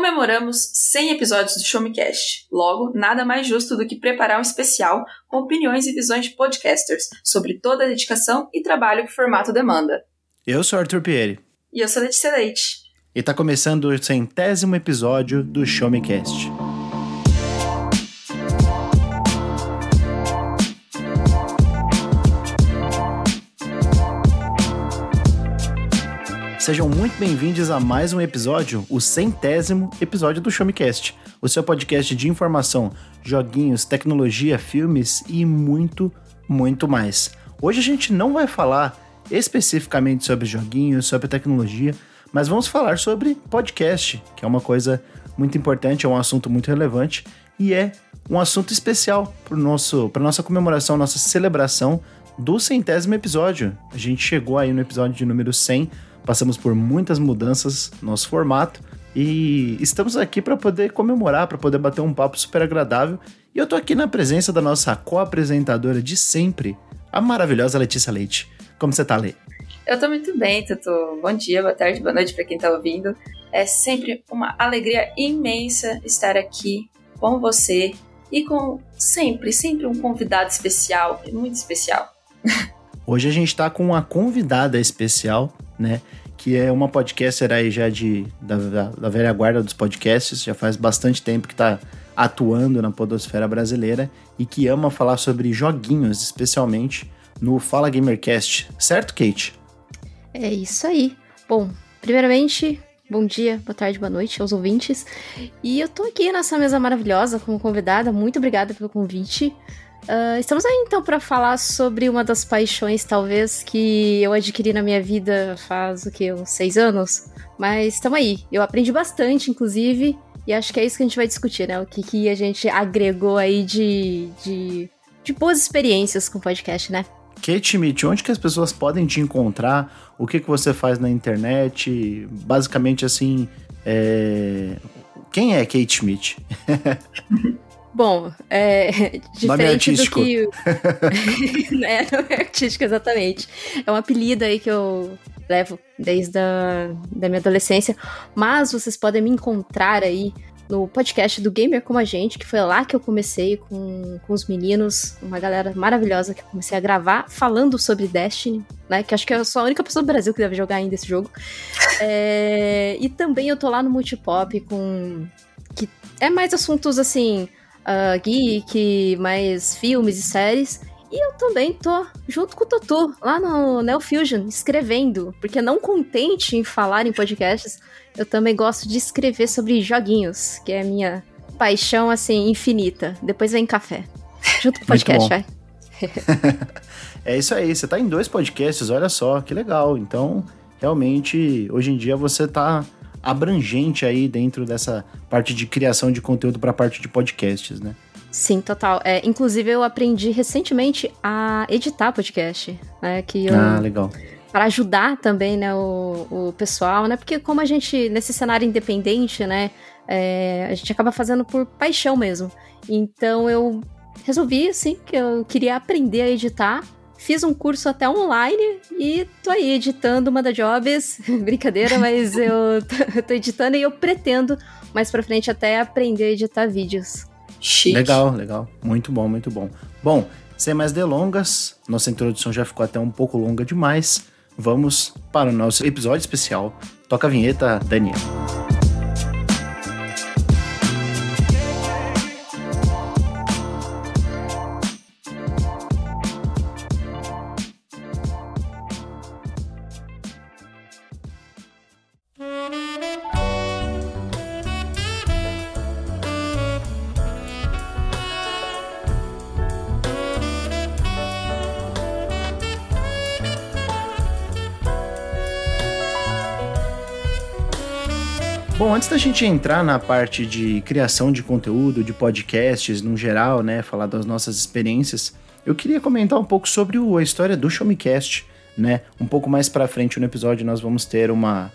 Comemoramos 100 episódios do Show Me Cast. Logo, nada mais justo do que preparar um especial com opiniões e visões de podcasters sobre toda a dedicação e trabalho que o formato demanda. Eu sou Arthur Pieri. E eu sou Letícia Leite. E está começando o centésimo episódio do Show Me Cast. Sejam muito bem-vindos a mais um episódio, o centésimo episódio do Showmecast, o seu podcast de informação, joguinhos, tecnologia, filmes e muito, muito mais. Hoje a gente não vai falar especificamente sobre joguinhos, sobre tecnologia, mas vamos falar sobre podcast, que é uma coisa muito importante, é um assunto muito relevante e é um assunto especial para nossa comemoração, nossa celebração do centésimo episódio. A gente chegou aí no episódio de número 100 Passamos por muitas mudanças no nosso formato e estamos aqui para poder comemorar, para poder bater um papo super agradável. E eu tô aqui na presença da nossa co-apresentadora de sempre, a maravilhosa Letícia Leite. Como você tá, Lê? Eu tô muito bem, Tutu. Bom dia, boa tarde, boa noite para quem tá ouvindo. É sempre uma alegria imensa estar aqui com você e com sempre, sempre um convidado especial, muito especial. Hoje a gente tá com uma convidada especial, né? Que é uma podcaster aí já de, da, da, velha guarda dos podcasts, já faz bastante tempo que está atuando na podosfera brasileira e que ama falar sobre joguinhos, especialmente no Fala Gamercast. Certo, Kate? É isso aí. Bom, primeiramente, bom dia, boa tarde, boa noite aos ouvintes. E eu tô aqui nessa mesa maravilhosa como convidada. Muito obrigada pelo convite. Uh, estamos aí então para falar sobre uma das paixões, talvez, que eu adquiri na minha vida faz o que, uns seis anos. Mas estamos aí. Eu aprendi bastante, inclusive, e acho que é isso que a gente vai discutir, né? O que, que a gente agregou aí de, de, de boas experiências com o podcast, né? Kate Schmidt, onde que as pessoas podem te encontrar? O que, que você faz na internet? Basicamente, assim, é... quem é Kate Schmidt? Bom, é diferente do que. é, é artístico, exatamente. É um apelido aí que eu levo desde a da minha adolescência. Mas vocês podem me encontrar aí no podcast do Gamer Como a Gente, que foi lá que eu comecei com, com os meninos, uma galera maravilhosa que eu comecei a gravar, falando sobre Destiny, né? Que acho que eu sou a única pessoa do Brasil que deve jogar ainda esse jogo. É, e também eu tô lá no Multipop com. que é mais assuntos assim uh, geek, mais filmes e séries. E eu também tô junto com o Totô, lá no Neo Fusion, escrevendo. Porque não contente em falar em podcasts, eu também gosto de escrever sobre joguinhos, que é a minha paixão, assim, infinita. Depois vem café. Junto com o podcast, vai. é isso aí, você tá em dois podcasts, olha só, que legal. Então, realmente, hoje em dia você tá abrangente aí dentro dessa parte de criação de conteúdo para a parte de podcasts, né? Sim, total. É, inclusive, eu aprendi recentemente a editar podcast, né? Que eu, ah, legal. Para ajudar também, né, o, o pessoal, né? Porque como a gente, nesse cenário independente, né? É, a gente acaba fazendo por paixão mesmo. Então, eu resolvi, assim, que eu queria aprender a editar Fiz um curso até online e tô aí editando uma da Jobs. Brincadeira, mas eu tô editando e eu pretendo mais pra frente até aprender a editar vídeos. Chique. Legal, legal. Muito bom, muito bom. Bom, sem mais delongas, nossa introdução já ficou até um pouco longa demais. Vamos para o nosso episódio especial. Toca a vinheta, Daniel. Bom, antes da gente entrar na parte de criação de conteúdo, de podcasts no geral, né, falar das nossas experiências, eu queria comentar um pouco sobre o, a história do Showmecast, né? Um pouco mais para frente no episódio nós vamos ter uma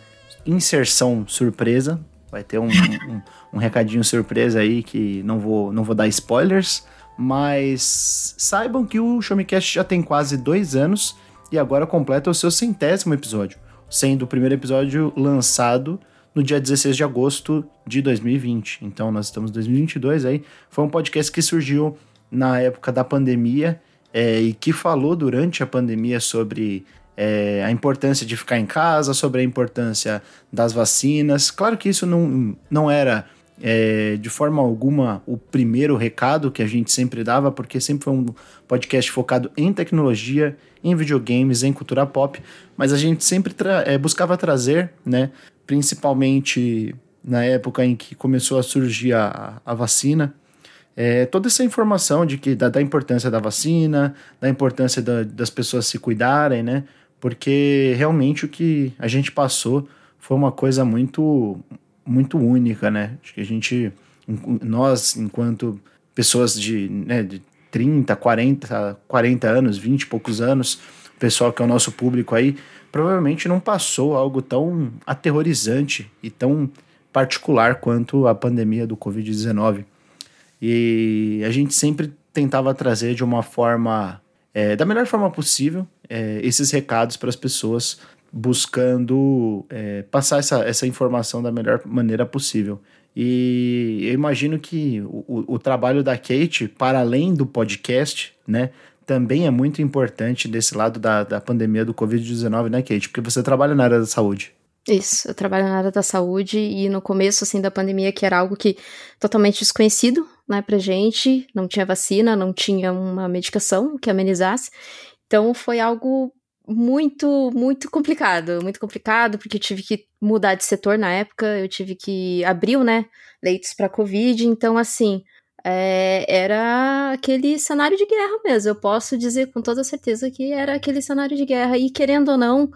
inserção surpresa, vai ter um, um, um recadinho surpresa aí que não vou, não vou dar spoilers, mas saibam que o Showmecast já tem quase dois anos e agora completa o seu centésimo episódio, sendo o primeiro episódio lançado no dia 16 de agosto de 2020. Então nós estamos em 2022 aí. Foi um podcast que surgiu na época da pandemia é, e que falou durante a pandemia sobre é, a importância de ficar em casa, sobre a importância das vacinas. Claro que isso não, não era é, de forma alguma o primeiro recado que a gente sempre dava, porque sempre foi um podcast focado em tecnologia, em videogames, em cultura pop, mas a gente sempre tra é, buscava trazer, né, principalmente na época em que começou a surgir a, a vacina, é, toda essa informação de que da, da importância da vacina, da importância da, das pessoas se cuidarem, né? Porque realmente o que a gente passou foi uma coisa muito muito única, né? Acho que a gente, nós, enquanto pessoas de, né, de 30, 40, 40 anos, 20 e poucos anos, o pessoal que é o nosso público aí, provavelmente não passou algo tão aterrorizante e tão particular quanto a pandemia do Covid-19. E a gente sempre tentava trazer de uma forma, é, da melhor forma possível, é, esses recados para as pessoas buscando é, passar essa, essa informação da melhor maneira possível. E eu imagino que o, o trabalho da Kate, para além do podcast, né, também é muito importante desse lado da, da pandemia do Covid-19, né, Kate? Porque você trabalha na área da saúde. Isso, eu trabalho na área da saúde e no começo, assim, da pandemia, que era algo que totalmente desconhecido, né, pra gente, não tinha vacina, não tinha uma medicação que amenizasse, então foi algo muito, muito complicado, muito complicado, porque eu tive que mudar de setor na época, eu tive que abriu, né, leitos para Covid, então assim, é, era aquele cenário de guerra mesmo. Eu posso dizer com toda certeza que era aquele cenário de guerra. E querendo ou não,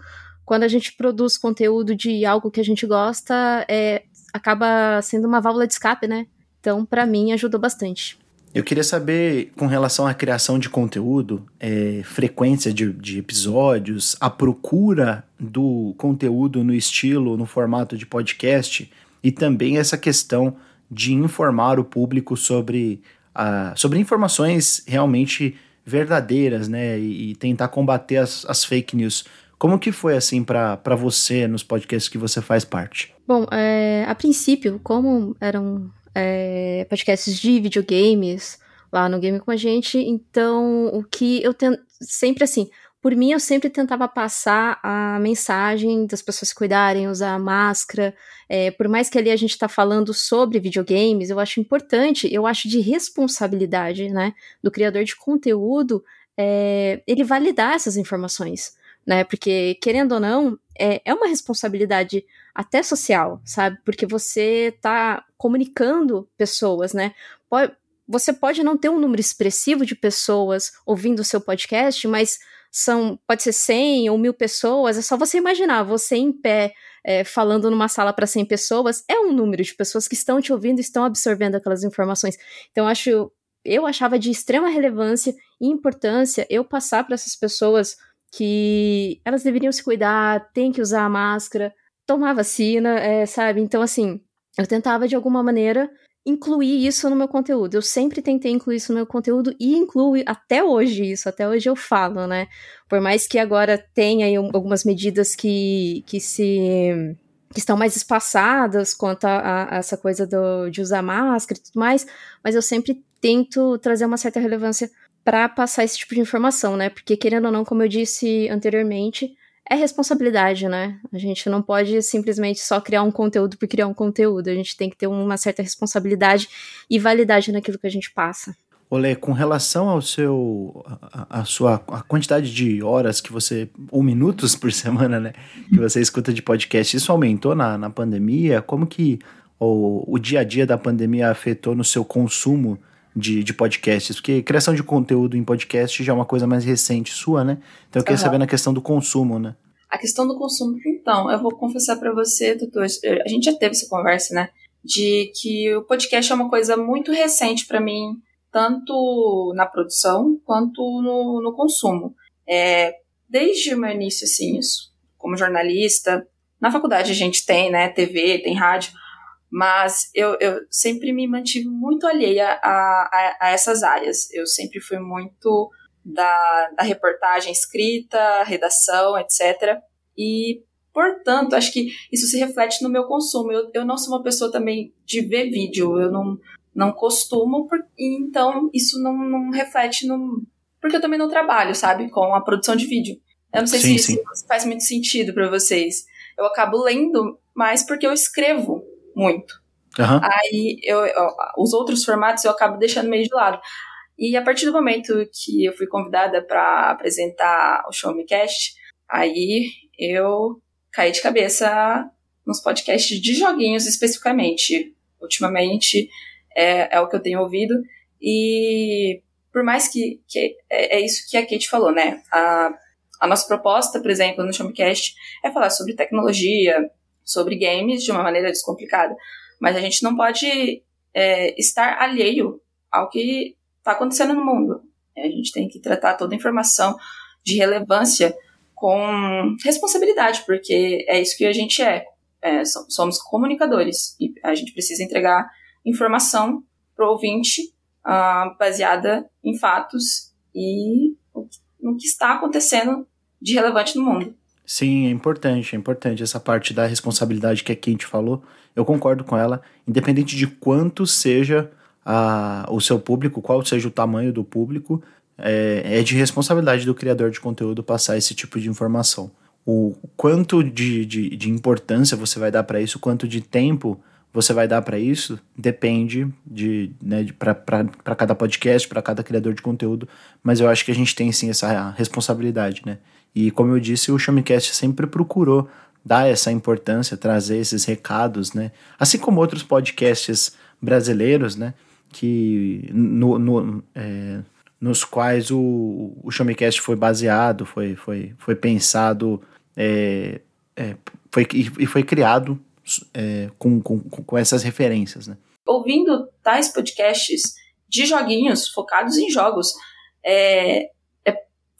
quando a gente produz conteúdo de algo que a gente gosta, é, acaba sendo uma válvula de escape, né? Então, para mim, ajudou bastante. Eu queria saber, com relação à criação de conteúdo, é, frequência de, de, episódios, a procura do conteúdo no estilo, no formato de podcast, e também essa questão de informar o público sobre, uh, sobre informações realmente verdadeiras, né? E, e tentar combater as, as, fake news. Como que foi assim para você nos podcasts que você faz parte? Bom, é, a princípio, como eram é, podcasts de videogames lá no Game com a gente. Então, o que eu tento. Sempre assim, por mim, eu sempre tentava passar a mensagem das pessoas cuidarem, usar máscara. É, por mais que ali a gente está falando sobre videogames, eu acho importante, eu acho de responsabilidade, né, do criador de conteúdo, é, ele validar essas informações, né? Porque, querendo ou não, é, é uma responsabilidade até social, sabe? Porque você está comunicando pessoas, né? Pode, você pode não ter um número expressivo de pessoas ouvindo o seu podcast, mas são pode ser 100 ou mil pessoas, é só você imaginar, você em pé é, falando numa sala para 100 pessoas, é um número de pessoas que estão te ouvindo estão absorvendo aquelas informações. Então, acho, eu achava de extrema relevância e importância eu passar para essas pessoas que elas deveriam se cuidar, tem que usar a máscara, tomar vacina, é, sabe? Então, assim, eu tentava de alguma maneira incluir isso no meu conteúdo. Eu sempre tentei incluir isso no meu conteúdo e incluo até hoje isso, até hoje eu falo, né? Por mais que agora tenha aí algumas medidas que, que se que estão mais espaçadas quanto a, a essa coisa do, de usar máscara e tudo mais, mas eu sempre tento trazer uma certa relevância para passar esse tipo de informação, né? Porque querendo ou não, como eu disse anteriormente, é responsabilidade, né? A gente não pode simplesmente só criar um conteúdo por criar um conteúdo. A gente tem que ter uma certa responsabilidade e validade naquilo que a gente passa. Olê, com relação ao seu a, a, sua a quantidade de horas que você ou minutos por semana, né, que você escuta de podcast, isso aumentou na, na pandemia? Como que o, o dia a dia da pandemia afetou no seu consumo de, de podcasts? Porque criação de conteúdo em podcast já é uma coisa mais recente sua, né? Então eu queria uhum. saber na questão do consumo, né? A questão do consumo, então, eu vou confessar para você, doutor, a gente já teve essa conversa, né? De que o podcast é uma coisa muito recente para mim, tanto na produção quanto no, no consumo. É, desde o meu início, assim, isso, como jornalista, na faculdade a gente tem, né, TV, tem rádio, mas eu, eu sempre me mantive muito alheia a, a, a essas áreas. Eu sempre fui muito da, da reportagem escrita, redação, etc. E portanto, acho que isso se reflete no meu consumo. Eu, eu não sou uma pessoa também de ver vídeo, eu não, não costumo, então isso não, não reflete no. Porque eu também não trabalho, sabe, com a produção de vídeo. Eu não sei sim, se sim. isso faz muito sentido para vocês. Eu acabo lendo mais porque eu escrevo muito. Uhum. Aí eu, eu, os outros formatos eu acabo deixando meio de lado. E a partir do momento que eu fui convidada para apresentar o Show Me Cast, aí eu caí de cabeça nos podcasts de joguinhos especificamente. Ultimamente é, é o que eu tenho ouvido. E por mais que, que é, é, isso que a Kate falou, né? A, a nossa proposta, por exemplo, no Showmecast é falar sobre tecnologia, sobre games de uma maneira descomplicada. Mas a gente não pode é, estar alheio ao que está acontecendo no mundo. A gente tem que tratar toda a informação de relevância com responsabilidade, porque é isso que a gente é. é somos comunicadores e a gente precisa entregar informação para o ouvinte uh, baseada em fatos e no que está acontecendo de relevante no mundo. Sim, é importante, é importante essa parte da responsabilidade que a Kate falou. Eu concordo com ela, independente de quanto seja a, o seu público, qual seja o tamanho do público, é, é de responsabilidade do criador de conteúdo passar esse tipo de informação. O quanto de, de, de importância você vai dar para isso, quanto de tempo você vai dar para isso, depende de, né, de para cada podcast, para cada criador de conteúdo, mas eu acho que a gente tem sim essa responsabilidade, né? E como eu disse, o Showmecast sempre procurou dar essa importância, trazer esses recados, né? Assim como outros podcasts brasileiros, né? que no, no é, nos quais o, o Showmecast foi baseado, foi, foi, foi pensado é, é, foi, e foi criado é, com, com, com essas referências. Né? Ouvindo tais podcasts de joguinhos focados em jogos, é,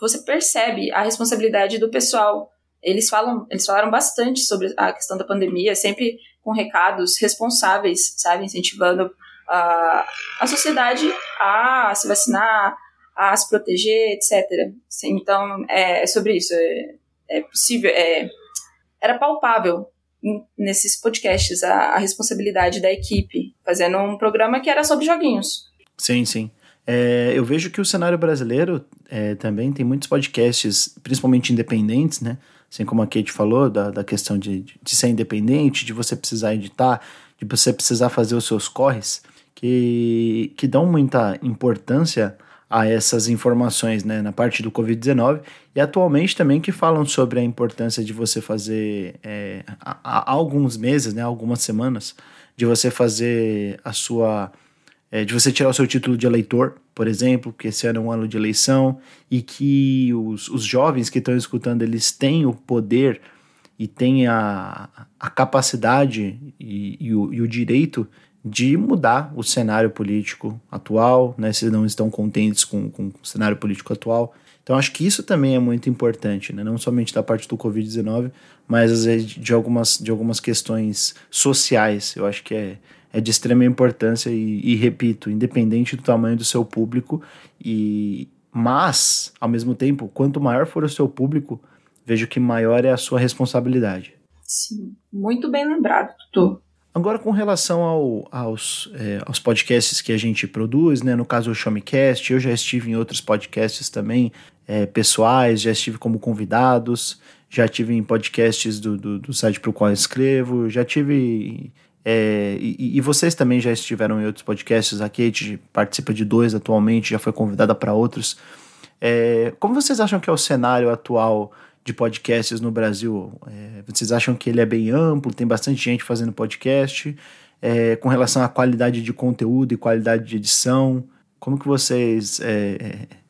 você percebe a responsabilidade do pessoal. Eles falam, eles falaram bastante sobre a questão da pandemia, sempre com recados responsáveis, sabe, incentivando a, a sociedade a se vacinar, a se proteger, etc. Então, é, é sobre isso. É, é possível, é, era palpável nesses podcasts a, a, responsabilidade da equipe, fazendo um programa que era sobre joguinhos. Sim, sim. É, eu vejo que o cenário brasileiro é, também tem muitos podcasts, principalmente independentes, né? Assim como a Kate falou, da, da questão de, de ser independente, de você precisar editar, de você precisar fazer os seus corres que, que dão muita importância a essas informações né, na parte do Covid-19 e atualmente também que falam sobre a importância de você fazer é, há, alguns meses, né, algumas semanas, de você fazer a sua. É, de você tirar o seu título de eleitor, por exemplo, que esse ano é um ano de eleição, e que os, os jovens que estão escutando eles têm o poder e têm a, a capacidade e, e, o, e o direito de mudar o cenário político atual, né, se não estão contentes com, com o cenário político atual. Então acho que isso também é muito importante, né? não somente da parte do Covid-19, mas de algumas, de algumas questões sociais. Eu acho que é, é de extrema importância e, e repito, independente do tamanho do seu público, e mas, ao mesmo tempo, quanto maior for o seu público, vejo que maior é a sua responsabilidade. Sim, muito bem lembrado, Tutu. Agora, com relação ao, aos, é, aos podcasts que a gente produz, né? no caso o Showmecast, eu já estive em outros podcasts também, é, pessoais, já estive como convidados, já tive em podcasts do, do, do site para o qual eu escrevo, já tive. É, e, e, vocês também já estiveram em outros podcasts, a Kate participa de dois atualmente, já foi convidada para outros. É, como vocês acham que é o cenário atual de podcasts no Brasil? É, vocês acham que ele é bem amplo, tem bastante gente fazendo podcast? É, com relação à qualidade de conteúdo e qualidade de edição, como que vocês é, é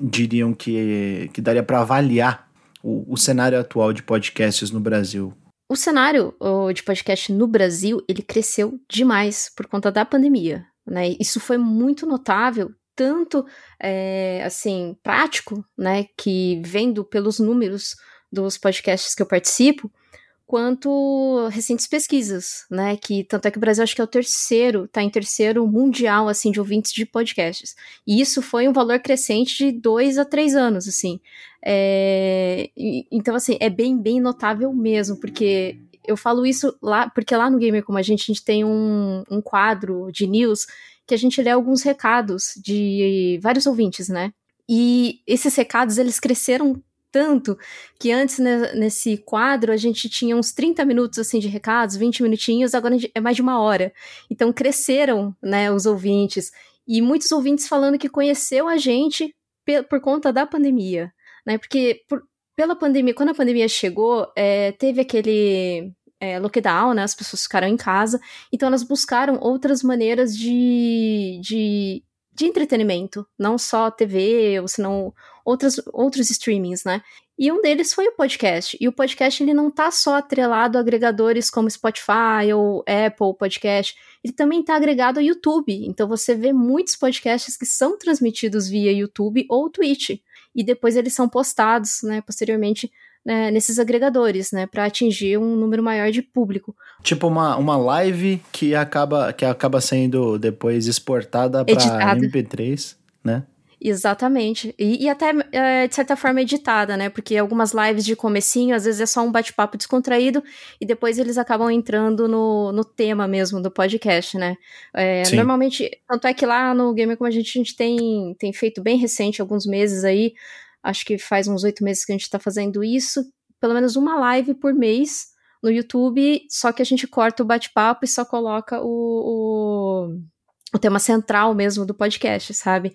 diriam que, que daria para avaliar o, o cenário atual de podcasts no Brasil? O cenário de podcast no Brasil, ele cresceu demais por conta da pandemia, né? Isso foi muito notável, tanto, é, assim, prático, né? Que vendo pelos números dos podcasts que eu participo, quanto recentes pesquisas, né? Que tanto é que o Brasil acho que é o terceiro, está em terceiro mundial assim de ouvintes de podcasts. E isso foi um valor crescente de dois a três anos, assim. É, então assim é bem bem notável mesmo, porque eu falo isso lá porque lá no Gamer como a gente a gente tem um, um quadro de news que a gente lê alguns recados de vários ouvintes, né? E esses recados eles cresceram tanto que antes né, nesse quadro a gente tinha uns 30 minutos assim de recados, 20 minutinhos, agora é mais de uma hora. Então cresceram, né, os ouvintes e muitos ouvintes falando que conheceu a gente por conta da pandemia, né? Porque por, pela pandemia, quando a pandemia chegou, é, teve aquele é, lockdown, né? As pessoas ficaram em casa, então elas buscaram outras maneiras de, de de entretenimento, não só TV, ou senão outras, outros streamings, né? E um deles foi o podcast. E o podcast ele não tá só atrelado a agregadores como Spotify ou Apple Podcast, ele também tá agregado ao YouTube. Então você vê muitos podcasts que são transmitidos via YouTube ou Twitch. E depois eles são postados, né, posteriormente né, nesses agregadores, né, para atingir um número maior de público. Tipo uma, uma live que acaba, que acaba sendo depois exportada para MP3, né? Exatamente. E, e até, é, de certa forma, editada, né? Porque algumas lives de comecinho, às vezes é só um bate-papo descontraído, e depois eles acabam entrando no, no tema mesmo do podcast, né? É, normalmente, tanto é que lá no Gamer Como a gente, a gente tem, tem feito bem recente, alguns meses aí, acho que faz uns oito meses que a gente está fazendo isso, pelo menos uma live por mês no YouTube, só que a gente corta o bate-papo e só coloca o, o, o, tema central mesmo do podcast, sabe?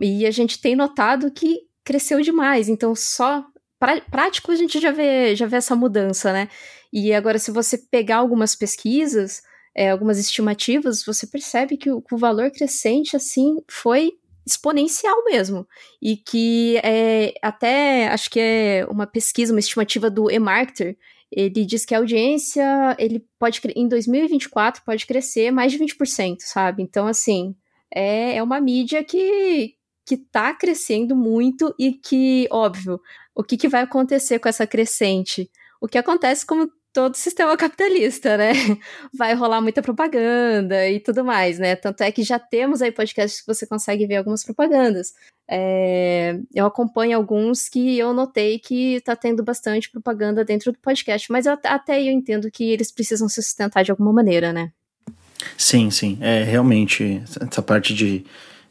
E a gente tem notado que cresceu demais, então só pra, prático a gente já vê, já vê essa mudança, né? E agora, se você pegar algumas pesquisas, é, algumas estimativas, você percebe que o, o valor crescente, assim, foi exponencial mesmo. E que é, até acho que é uma pesquisa, uma estimativa do eMarketer, ele diz que a audiência, ele pode em 2024 pode crescer mais de 20%, sabe? Então, assim, é, é uma mídia que, que tá crescendo muito e que, óbvio, o que, que vai acontecer com essa crescente? O que acontece como todo sistema capitalista, né? Vai rolar muita propaganda e tudo mais, né? Tanto é que já temos aí podcasts que você consegue ver algumas propagandas. É, eu acompanho alguns que eu notei que tá tendo bastante propaganda dentro do podcast, mas eu, até eu entendo que eles precisam se sustentar de alguma maneira, né? Sim, sim. É realmente essa parte de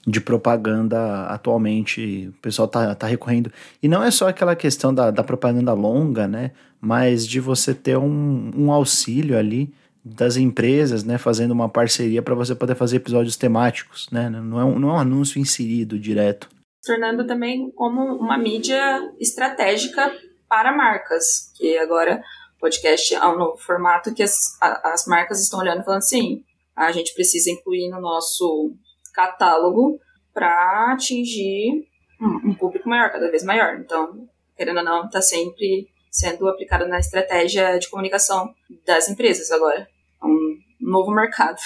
de propaganda atualmente, o pessoal tá, tá recorrendo. E não é só aquela questão da, da propaganda longa, né? Mas de você ter um, um auxílio ali das empresas, né? Fazendo uma parceria para você poder fazer episódios temáticos, né? Não é, um, não é um anúncio inserido direto. Tornando também como uma mídia estratégica para marcas, que agora podcast é um novo formato que as, as marcas estão olhando e falando assim, a gente precisa incluir no nosso catálogo para atingir um, público maior, cada vez maior. Então, querendo ou não, está sempre sendo aplicado na estratégia de comunicação das empresas agora. É um novo mercado,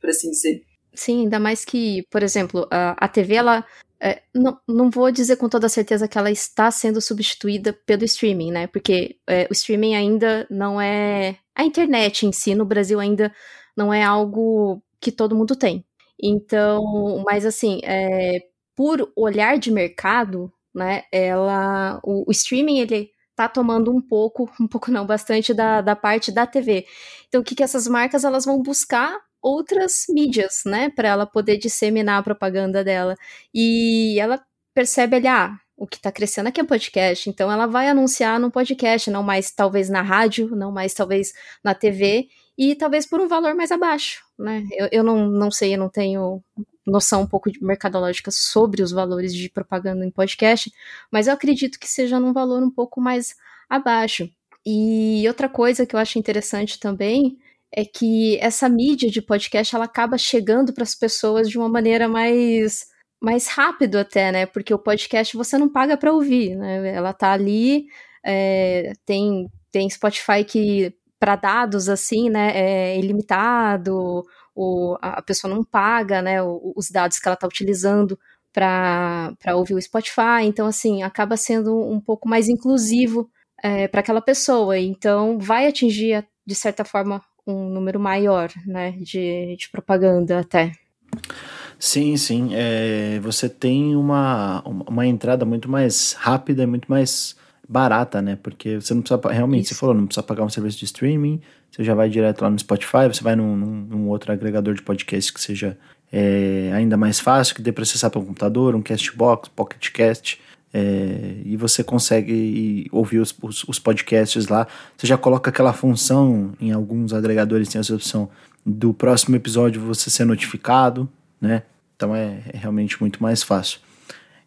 por assim dizer. Sim, ainda mais que, por exemplo, a, a TV, ela. É, não, não vou dizer com toda certeza que ela está sendo substituída pelo streaming, né? Porque é, o streaming ainda não é. A internet em si, no Brasil, ainda não é algo que todo mundo tem. Então, mas assim, é, por olhar de mercado, né, ela, o, o, streaming, ele tá tomando um pouco, um pouco não, bastante da, da parte da TV. Então, o que que essas marcas, elas vão buscar? Outras mídias, né, para ela poder disseminar a propaganda dela. E ela percebe ali, ah, o que está crescendo aqui é podcast, então ela vai anunciar no podcast, não mais talvez na rádio, não mais talvez na TV, e talvez por um valor mais abaixo, né? Eu, eu não, não sei, eu não tenho noção um pouco de mercadológica sobre os valores de propaganda em podcast, mas eu acredito que seja num valor um pouco mais abaixo. E outra coisa que eu acho interessante também é que essa mídia de podcast ela acaba chegando para as pessoas de uma maneira mais mais rápido até, né? Porque o podcast você não paga para ouvir, né? Ela tá ali, é, tem tem Spotify que para dados assim, né, é ilimitado, o, a pessoa não paga, né, os dados que ela está utilizando para ouvir o Spotify, então assim, acaba sendo um pouco mais inclusivo é, para aquela pessoa. Então, vai atingir, de certa forma, um número maior, né, de, de propaganda até. Sim, sim. É, você tem uma, uma entrada muito mais rápida muito mais barata, né? Porque você não precisa, realmente, Isso. você falou, não precisa pagar um serviço de streaming, você já vai direto lá no Spotify, você vai num, num, outro agregador de podcast que seja é, ainda mais fácil, que dê para acessar pelo computador, um Castbox, PocketCast, é, e você consegue ouvir os, os, os, podcasts lá. Você já coloca aquela função em alguns agregadores, tem essa opção do próximo episódio você ser notificado, né? Então é, é realmente muito mais fácil.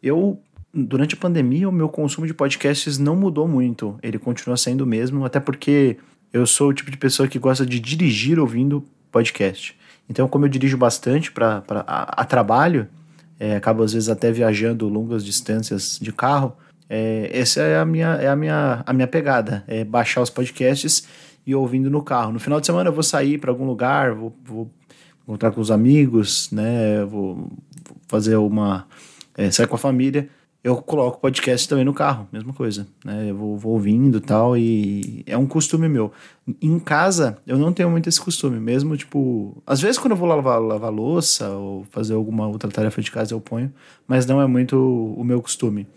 Eu, durante a pandemia, o meu consumo de podcasts não mudou muito. Ele continua sendo o mesmo, até porque eu sou o tipo de pessoa que gosta de dirigir ouvindo podcast. Então, como eu dirijo bastante para a, a, trabalho, é, acabo às vezes até viajando longas distâncias de carro. É, essa é a minha, é a minha, a minha pegada, é baixar os podcasts e ouvindo no carro. No final de semana eu vou sair para algum lugar, vou, vou encontrar com os amigos, né? Vou fazer uma. É, sair com a família. Eu coloco podcast também no carro, mesma coisa. Né? Eu vou, vou ouvindo tal, e é um costume meu. Em casa, eu não tenho muito esse costume, mesmo, tipo. Às vezes, quando eu vou lavar, lavar louça ou fazer alguma outra tarefa de casa, eu ponho, mas não é muito o meu costume.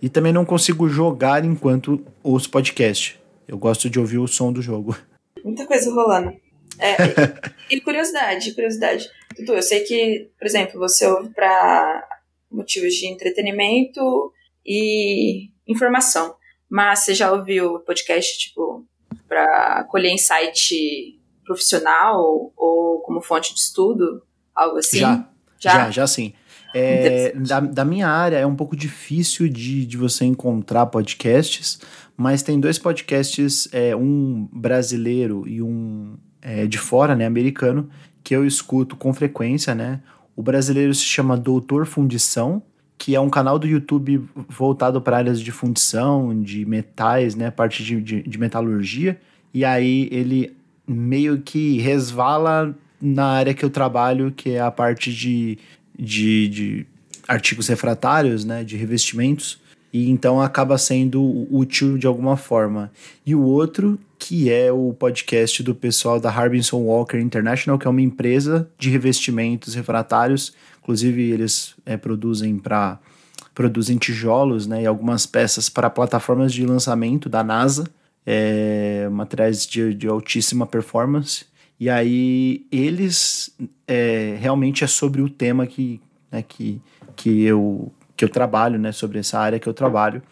E também não consigo jogar enquanto ouço podcast. Eu gosto de ouvir o som do jogo. Muita coisa rolando. É, e, curiosidade, curiosidade. Tutu, eu sei que, por exemplo, você ouve para motivos de entretenimento e informação. Mas você já ouviu podcast, tipo, para colher insight profissional ou como fonte de estudo? Algo assim? Já, já, já, já sim. É, da, da, minha área é um pouco difícil de, de você encontrar podcasts, mas tem dois podcasts, é, um brasileiro e um é, de fora, né, americano, que eu escuto com frequência, né? O brasileiro se chama Doutor Fundição, que é um canal do YouTube voltado para áreas de fundição, de metais, né, parte de, de, de metalurgia. E aí ele meio que resvala na área que eu trabalho, que é a parte de, de, de artigos refratários, né, de revestimentos e então acaba sendo útil de alguma forma. E o outro, que é o podcast do pessoal da Harbinson Walker International, que é uma empresa de revestimentos refratários. Inclusive, eles é, produzem para produzem tijolos né, e algumas peças para plataformas de lançamento da NASA, é, materiais de, de altíssima performance. E aí eles é, realmente é sobre o tema que, né, que, que eu que eu trabalho, né, sobre essa área que eu trabalho.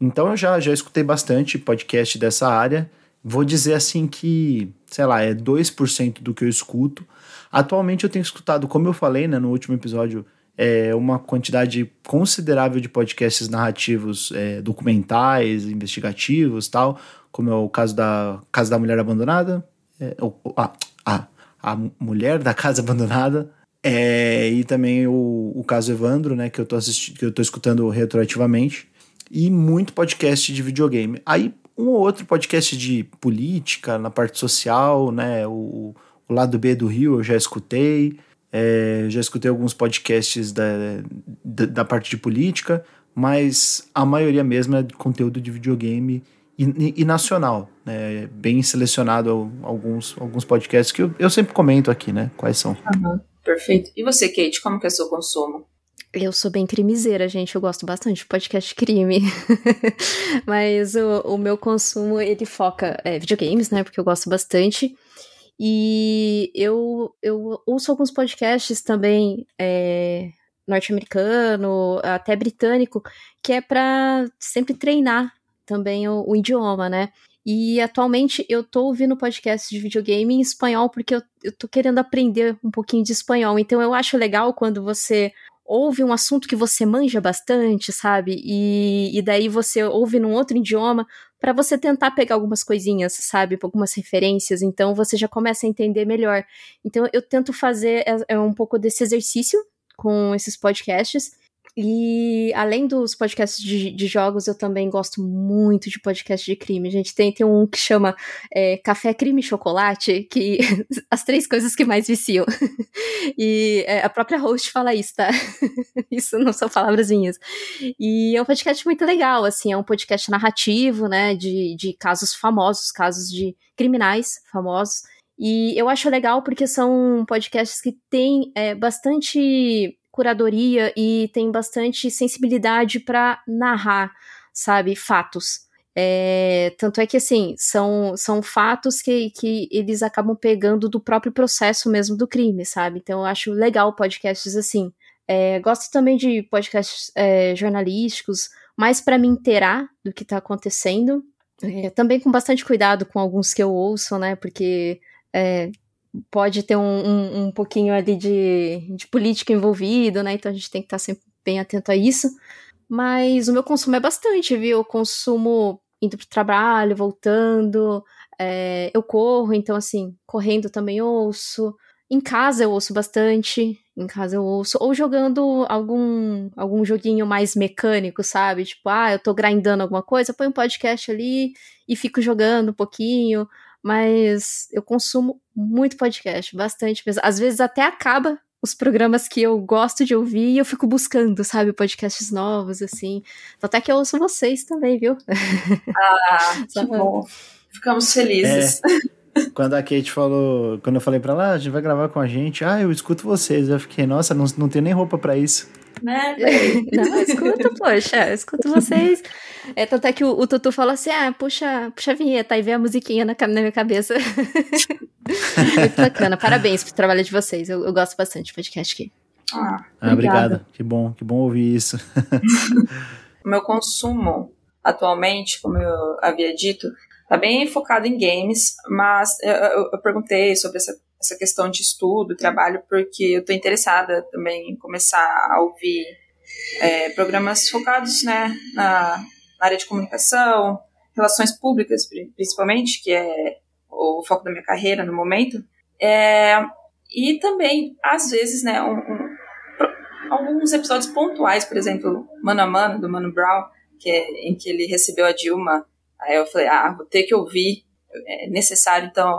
Então eu já, já escutei bastante podcast dessa área. Vou dizer assim que, sei lá, é 2% do que eu escuto. Atualmente eu tenho escutado, como eu falei né, no último episódio, é uma quantidade considerável de podcasts narrativos, é, documentais, investigativos tal, como é o caso da Casa da Mulher Abandonada, é, o, a, a, a Mulher da Casa Abandonada, é, e também o, o caso Evandro, né, que eu tô assistindo, que eu tô escutando retroativamente, e muito podcast de videogame. Aí um ou outro podcast de política, na parte social, né, o, o lado B do Rio eu já escutei, é, já escutei alguns podcasts da, da, da, parte de política, mas a maioria mesmo é conteúdo de videogame e, e, e nacional, né, bem selecionado alguns, alguns podcasts que eu, eu sempre comento aqui, né, quais são. Uhum. Perfeito. E você, Kate, como que é o seu consumo? Eu sou bem crimiseira, gente. Eu gosto bastante de podcast crime. Mas o, o, meu consumo, ele foca é, videogames, né? Porque eu gosto bastante. E eu, eu ouço alguns podcasts também é, norte-americano, até britânico, que é para sempre treinar também o, o idioma, né? E atualmente eu tô ouvindo podcast de videogame em espanhol porque eu, eu tô querendo aprender um pouquinho de espanhol. Então eu acho legal quando você ouve um assunto que você manja bastante, sabe? E, e daí você ouve num outro idioma para você tentar pegar algumas coisinhas, sabe? Algumas referências. Então você já começa a entender melhor. Então eu tento fazer é, é um pouco desse exercício com esses podcasts E além dos podcasts de, de, jogos, eu também gosto muito de podcast de crime. A gente tem, tem um que chama é, Café, Crime e Chocolate, que as três coisas que mais viciam. e é, a própria host fala isso, tá? isso não são palavras minhas. E é um podcast muito legal, assim, é um podcast narrativo, né, de, de casos famosos, casos de criminais famosos. E eu acho legal porque são podcasts que têm é, bastante curadoria e tem bastante sensibilidade para narrar, sabe, fatos. É, tanto é que, assim, são, são fatos que, que eles acabam pegando do próprio processo mesmo do crime, sabe? Então eu acho legal podcasts assim. É, gosto também de podcasts é, jornalísticos, mais para me inteirar do que tá acontecendo. É, também com bastante cuidado com alguns que eu ouço, né? Porque é, pode ter um, um, um pouquinho ali de, de política envolvido, né? Então a gente tem que estar sempre bem atento a isso. Mas o meu consumo é bastante, viu? Eu consumo indo pro trabalho, voltando, é, eu corro, então assim, correndo também ouço. Em casa eu ouço bastante, em casa eu ouço, ou jogando algum, algum joguinho mais mecânico, sabe? Tipo, ah, eu tô grindando alguma coisa, põe um podcast ali e fico jogando um pouquinho mas eu consumo muito podcast, bastante mesmo. Às vezes até acaba os programas que eu gosto de ouvir e eu fico buscando, sabe, podcasts novos, assim. Até que eu ouço vocês também, viu? Ah, que bom. Ficamos felizes. É, quando a Kate falou, quando eu falei pra ela, ah, a gente vai gravar com a gente, ah, eu escuto vocês. Eu fiquei, nossa, não, não tenho nem roupa para isso. Né? Não, escuta, poxa, escuto vocês. É, tanto é que o, o Tutu fala assim: ah, puxa, puxa a vinheta, e vê a musiquinha na, na minha cabeça. Muito bacana. Parabéns pro trabalho de vocês. Eu, eu gosto bastante de podcast aqui. Ah, ah obrigado. Que bom, que bom ouvir isso. o meu consumo atualmente, como eu havia dito, tá bem focado em games, mas eu, eu, eu perguntei sobre essa essa questão de estudo, trabalho, porque eu estou interessada também em começar a ouvir é, programas focados né, na, na, área de comunicação, relações públicas, principalmente, que é o foco da minha carreira no momento. É, e também, às vezes, né, um, um, alguns episódios pontuais, por exemplo, Mano a Mano, do Mano Brown, que é, em que ele recebeu a Dilma. Aí eu falei, ah, vou ter que ouvir, é necessário, então,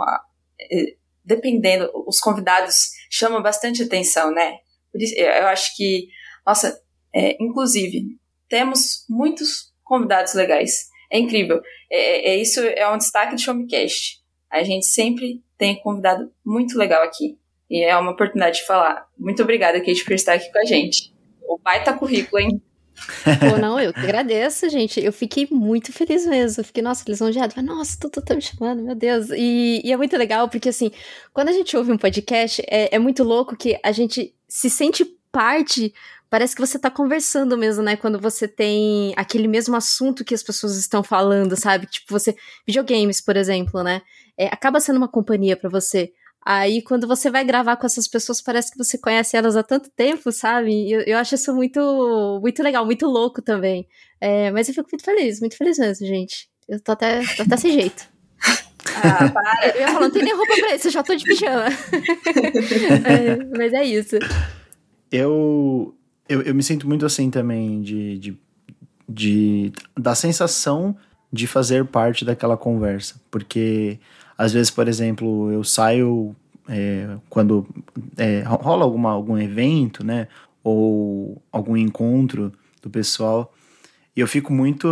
dependendo, os convidados chamam bastante atenção, né? Eu acho que, nossa, é, inclusive, temos muitos convidados legais. É incrível. É, é, é isso é um destaque do Showmecast. A gente sempre tem convidado muito legal aqui. E é uma oportunidade de falar. Muito obrigada, Kate, por estar aqui com a gente. O baita currículo, hein? Pô, não, eu que agradeço, gente. Eu fiquei muito feliz mesmo. Eu fiquei, nossa, lisonjeada. Nossa, tu, tu tá me chamando, meu Deus. E, e, é muito legal, porque assim, quando a gente ouve um podcast, é, é muito louco que a gente se sente parte parece que você tá conversando mesmo, né? Quando você tem aquele mesmo assunto que as pessoas estão falando, sabe? Tipo, você. Videogames, por exemplo, né? É, acaba sendo uma companhia para você. Aí, quando você vai gravar com essas pessoas, parece que você conhece elas há tanto tempo, sabe? Eu, eu acho isso muito, muito legal, muito louco também. É, mas eu fico muito feliz, muito feliz mesmo, gente. Eu tô até, tô até sem jeito. Ah, para. Eu ia falar, não tem nem roupa pra isso, eu já tô de pijama. é, mas é isso. Eu, eu, eu me sinto muito assim também, de, de, de da sensação de fazer parte daquela conversa. Porque às vezes, por exemplo, eu saio é, quando é, rola alguma, algum evento, né? Ou algum encontro do pessoal. E eu fico muito,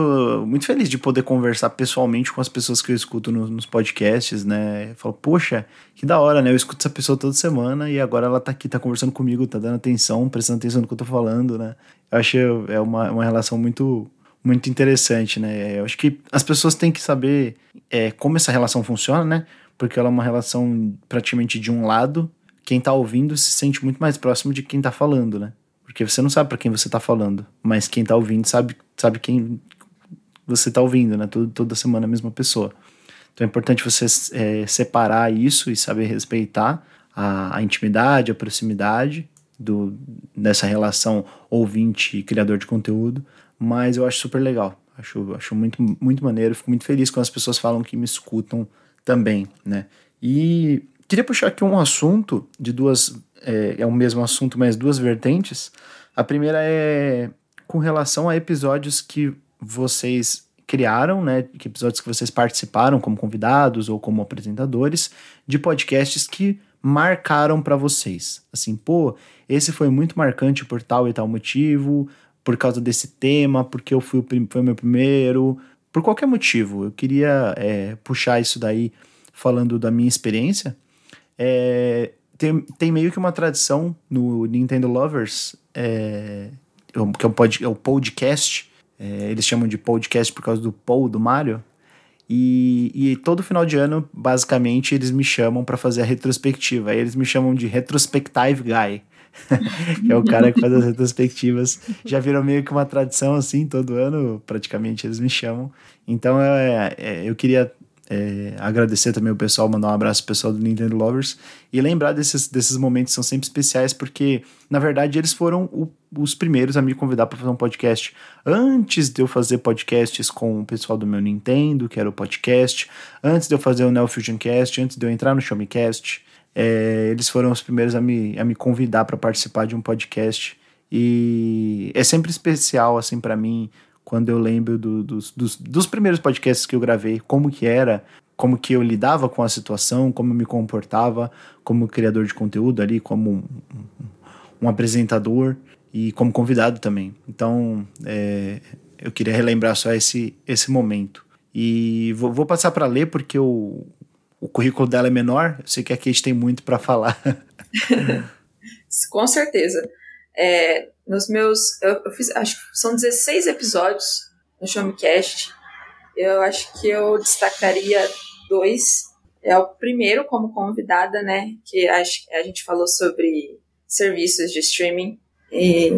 muito feliz de poder conversar pessoalmente com as pessoas que eu escuto no, nos podcasts, né? Eu falo, poxa, que da hora, né? Eu escuto essa pessoa toda semana e agora ela tá aqui, tá conversando comigo, tá dando atenção, prestando atenção no que eu tô falando, né? Eu acho é uma, uma relação muito, muito interessante, né? Eu acho que as pessoas têm que saber é, como essa relação funciona, né? Porque ela é uma relação praticamente de um lado. Quem tá ouvindo se sente muito mais próximo de quem tá falando, né? Porque você não sabe para quem você tá falando, mas quem tá ouvindo sabe, sabe quem você tá ouvindo, né? Todo, toda semana a mesma pessoa. Então é importante você é, separar isso e saber respeitar a, a intimidade, a proximidade do, dessa relação ouvinte e criador de conteúdo, mas eu acho super legal. Acho, acho muito, muito maneiro. Fico muito feliz quando as pessoas falam que me escutam também, né? E queria puxar aqui um assunto de duas. É, é o mesmo assunto, mas duas vertentes. A primeira é com relação a episódios que vocês criaram, né? Que episódios que vocês participaram como convidados ou como apresentadores de podcasts que marcaram para vocês. Assim, pô, esse foi muito marcante por tal e tal motivo, por causa desse tema, porque eu fui, foi o meu primeiro, por qualquer motivo. Eu queria é, puxar isso daí falando da minha experiência. É, tem, tem meio que uma tradição no Nintendo Lovers, é, que é, um pod, é o podcast. É, eles chamam de podcast por causa do Paul do Mario. E, e todo final de ano, basicamente, eles me chamam para fazer a retrospectiva. Aí eles me chamam de Retrospective Guy. que é o cara que faz as retrospectivas. Já virou meio que uma tradição assim, todo ano, praticamente, eles me chamam. Então é, é, eu queria é, agradecer também o pessoal, mandar um abraço pro pessoal do Nintendo Lovers e lembrar desses, desses momentos são sempre especiais, porque na verdade eles foram o, os primeiros a me convidar para fazer um podcast. Antes de eu fazer podcasts com o pessoal do meu Nintendo, que era o podcast, antes de eu fazer o Neo Fusion Cast, antes de eu entrar no Show Me Cast, é, eles foram os primeiros a me, a me convidar para participar de um podcast. E é sempre especial, assim, para mim, quando eu lembro do, dos, dos, dos, primeiros podcasts que eu gravei, como que era, como que eu lidava com a situação, como eu me comportava como criador de conteúdo ali, como um, um, apresentador e como convidado também. Então, é, eu queria relembrar só esse, esse momento. E vou, vou passar para ler porque o, o currículo dela é menor. Eu sei que a Kate tem muito para falar. com certeza. É, nos meus. Eu, eu, fiz, acho que são 16 episódios no Show Me Cast. Eu acho que eu destacaria dois. É o primeiro como convidada, né? Que acho, a gente falou sobre serviços de streaming. E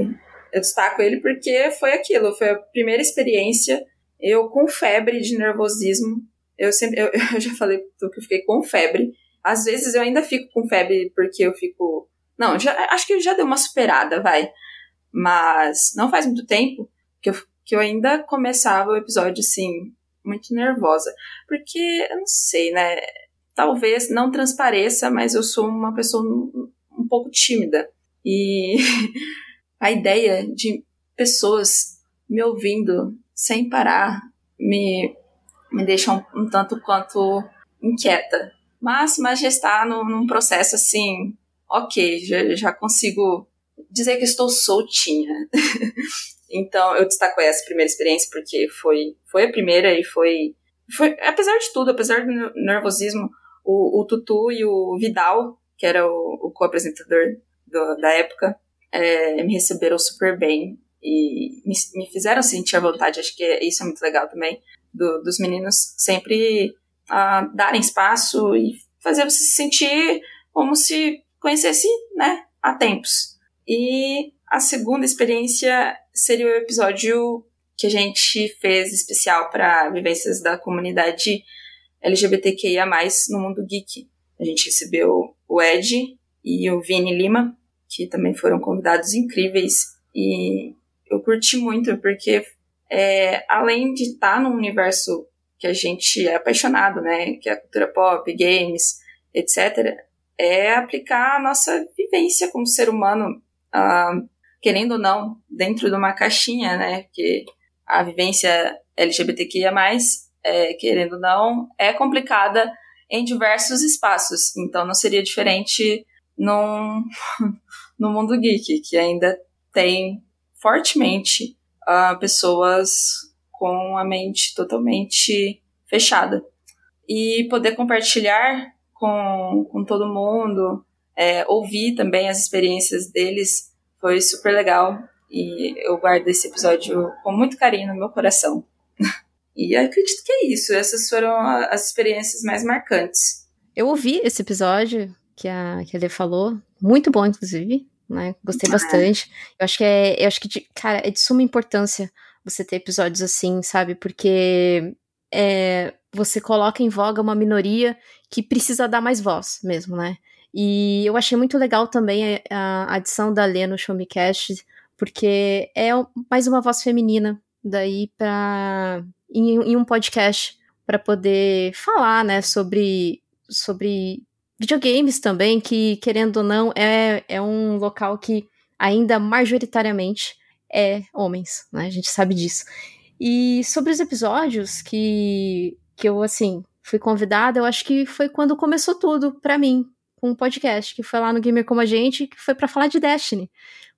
eu destaco ele porque foi aquilo, foi a primeira experiência. Eu com febre de nervosismo. Eu sempre, eu, eu já falei que eu fiquei com febre. Às vezes eu ainda fico com febre porque eu fico. Não, já, acho que já deu uma superada, vai. Mas não faz muito tempo que eu, que eu ainda começava o episódio assim, muito nervosa. Porque, eu não sei, né? Talvez não transpareça, mas eu sou uma pessoa um, um pouco tímida. E a ideia de pessoas me ouvindo sem parar me, me deixa um, um tanto quanto inquieta. Mas, mas já está no, num processo assim, ok, já, já consigo dizer que estou soltinha. então, eu destaco essa primeira experiência porque foi, foi a primeira e foi, foi. Apesar de tudo, apesar do nervosismo, o, o Tutu e o Vidal, que era o, o co-apresentador da época, é, me receberam super bem e me, me, fizeram sentir a vontade. Acho que isso é muito legal também, do, dos meninos sempre uh, darem espaço e fazer você se sentir como se conhecesse, né, há tempos. E a segunda experiência seria o episódio que a gente fez especial para vivências da comunidade LGBTQIA+, no mundo geek. A gente recebeu o Ed e o Vini Lima, que também foram convidados incríveis. E eu curti muito, porque é, além de estar tá num universo que a gente é apaixonado, né, que é a cultura pop, games, etc., é aplicar a nossa vivência como ser humano uh, querendo ou não, dentro de uma caixinha, né? Que a vivência LGBTQIA, é, querendo ou não, é complicada em diversos espaços. Então não seria diferente num, no mundo geek, que ainda tem fortemente uh, pessoas com a mente totalmente fechada. E poder compartilhar com, com todo mundo, é, ouvir também as experiências deles foi super legal. E eu guardo esse episódio com muito carinho no meu coração. e acredito que é isso. Essas foram as experiências mais marcantes. Eu ouvi esse episódio que a, que a Lê falou. Muito bom, inclusive. Né? Gostei bastante. Eu acho que é. Eu acho que, de, cara, é de suma importância você ter episódios assim, sabe? Porque é, você coloca em voga uma minoria que precisa dar mais voz mesmo, né? E eu achei muito legal também a, adição da Lê no Show Me Cast, porque é mais uma voz feminina daí para em, em, um podcast para poder falar, né, sobre sobre videogames também, que, querendo ou não, é, é um local que ainda majoritariamente é homens, né? A gente sabe disso. E sobre os episódios que, que eu, assim, fui convidada, eu acho que foi quando começou tudo para mim, com um podcast, que foi lá no Gamer Como a Gente, que foi para falar de Destiny.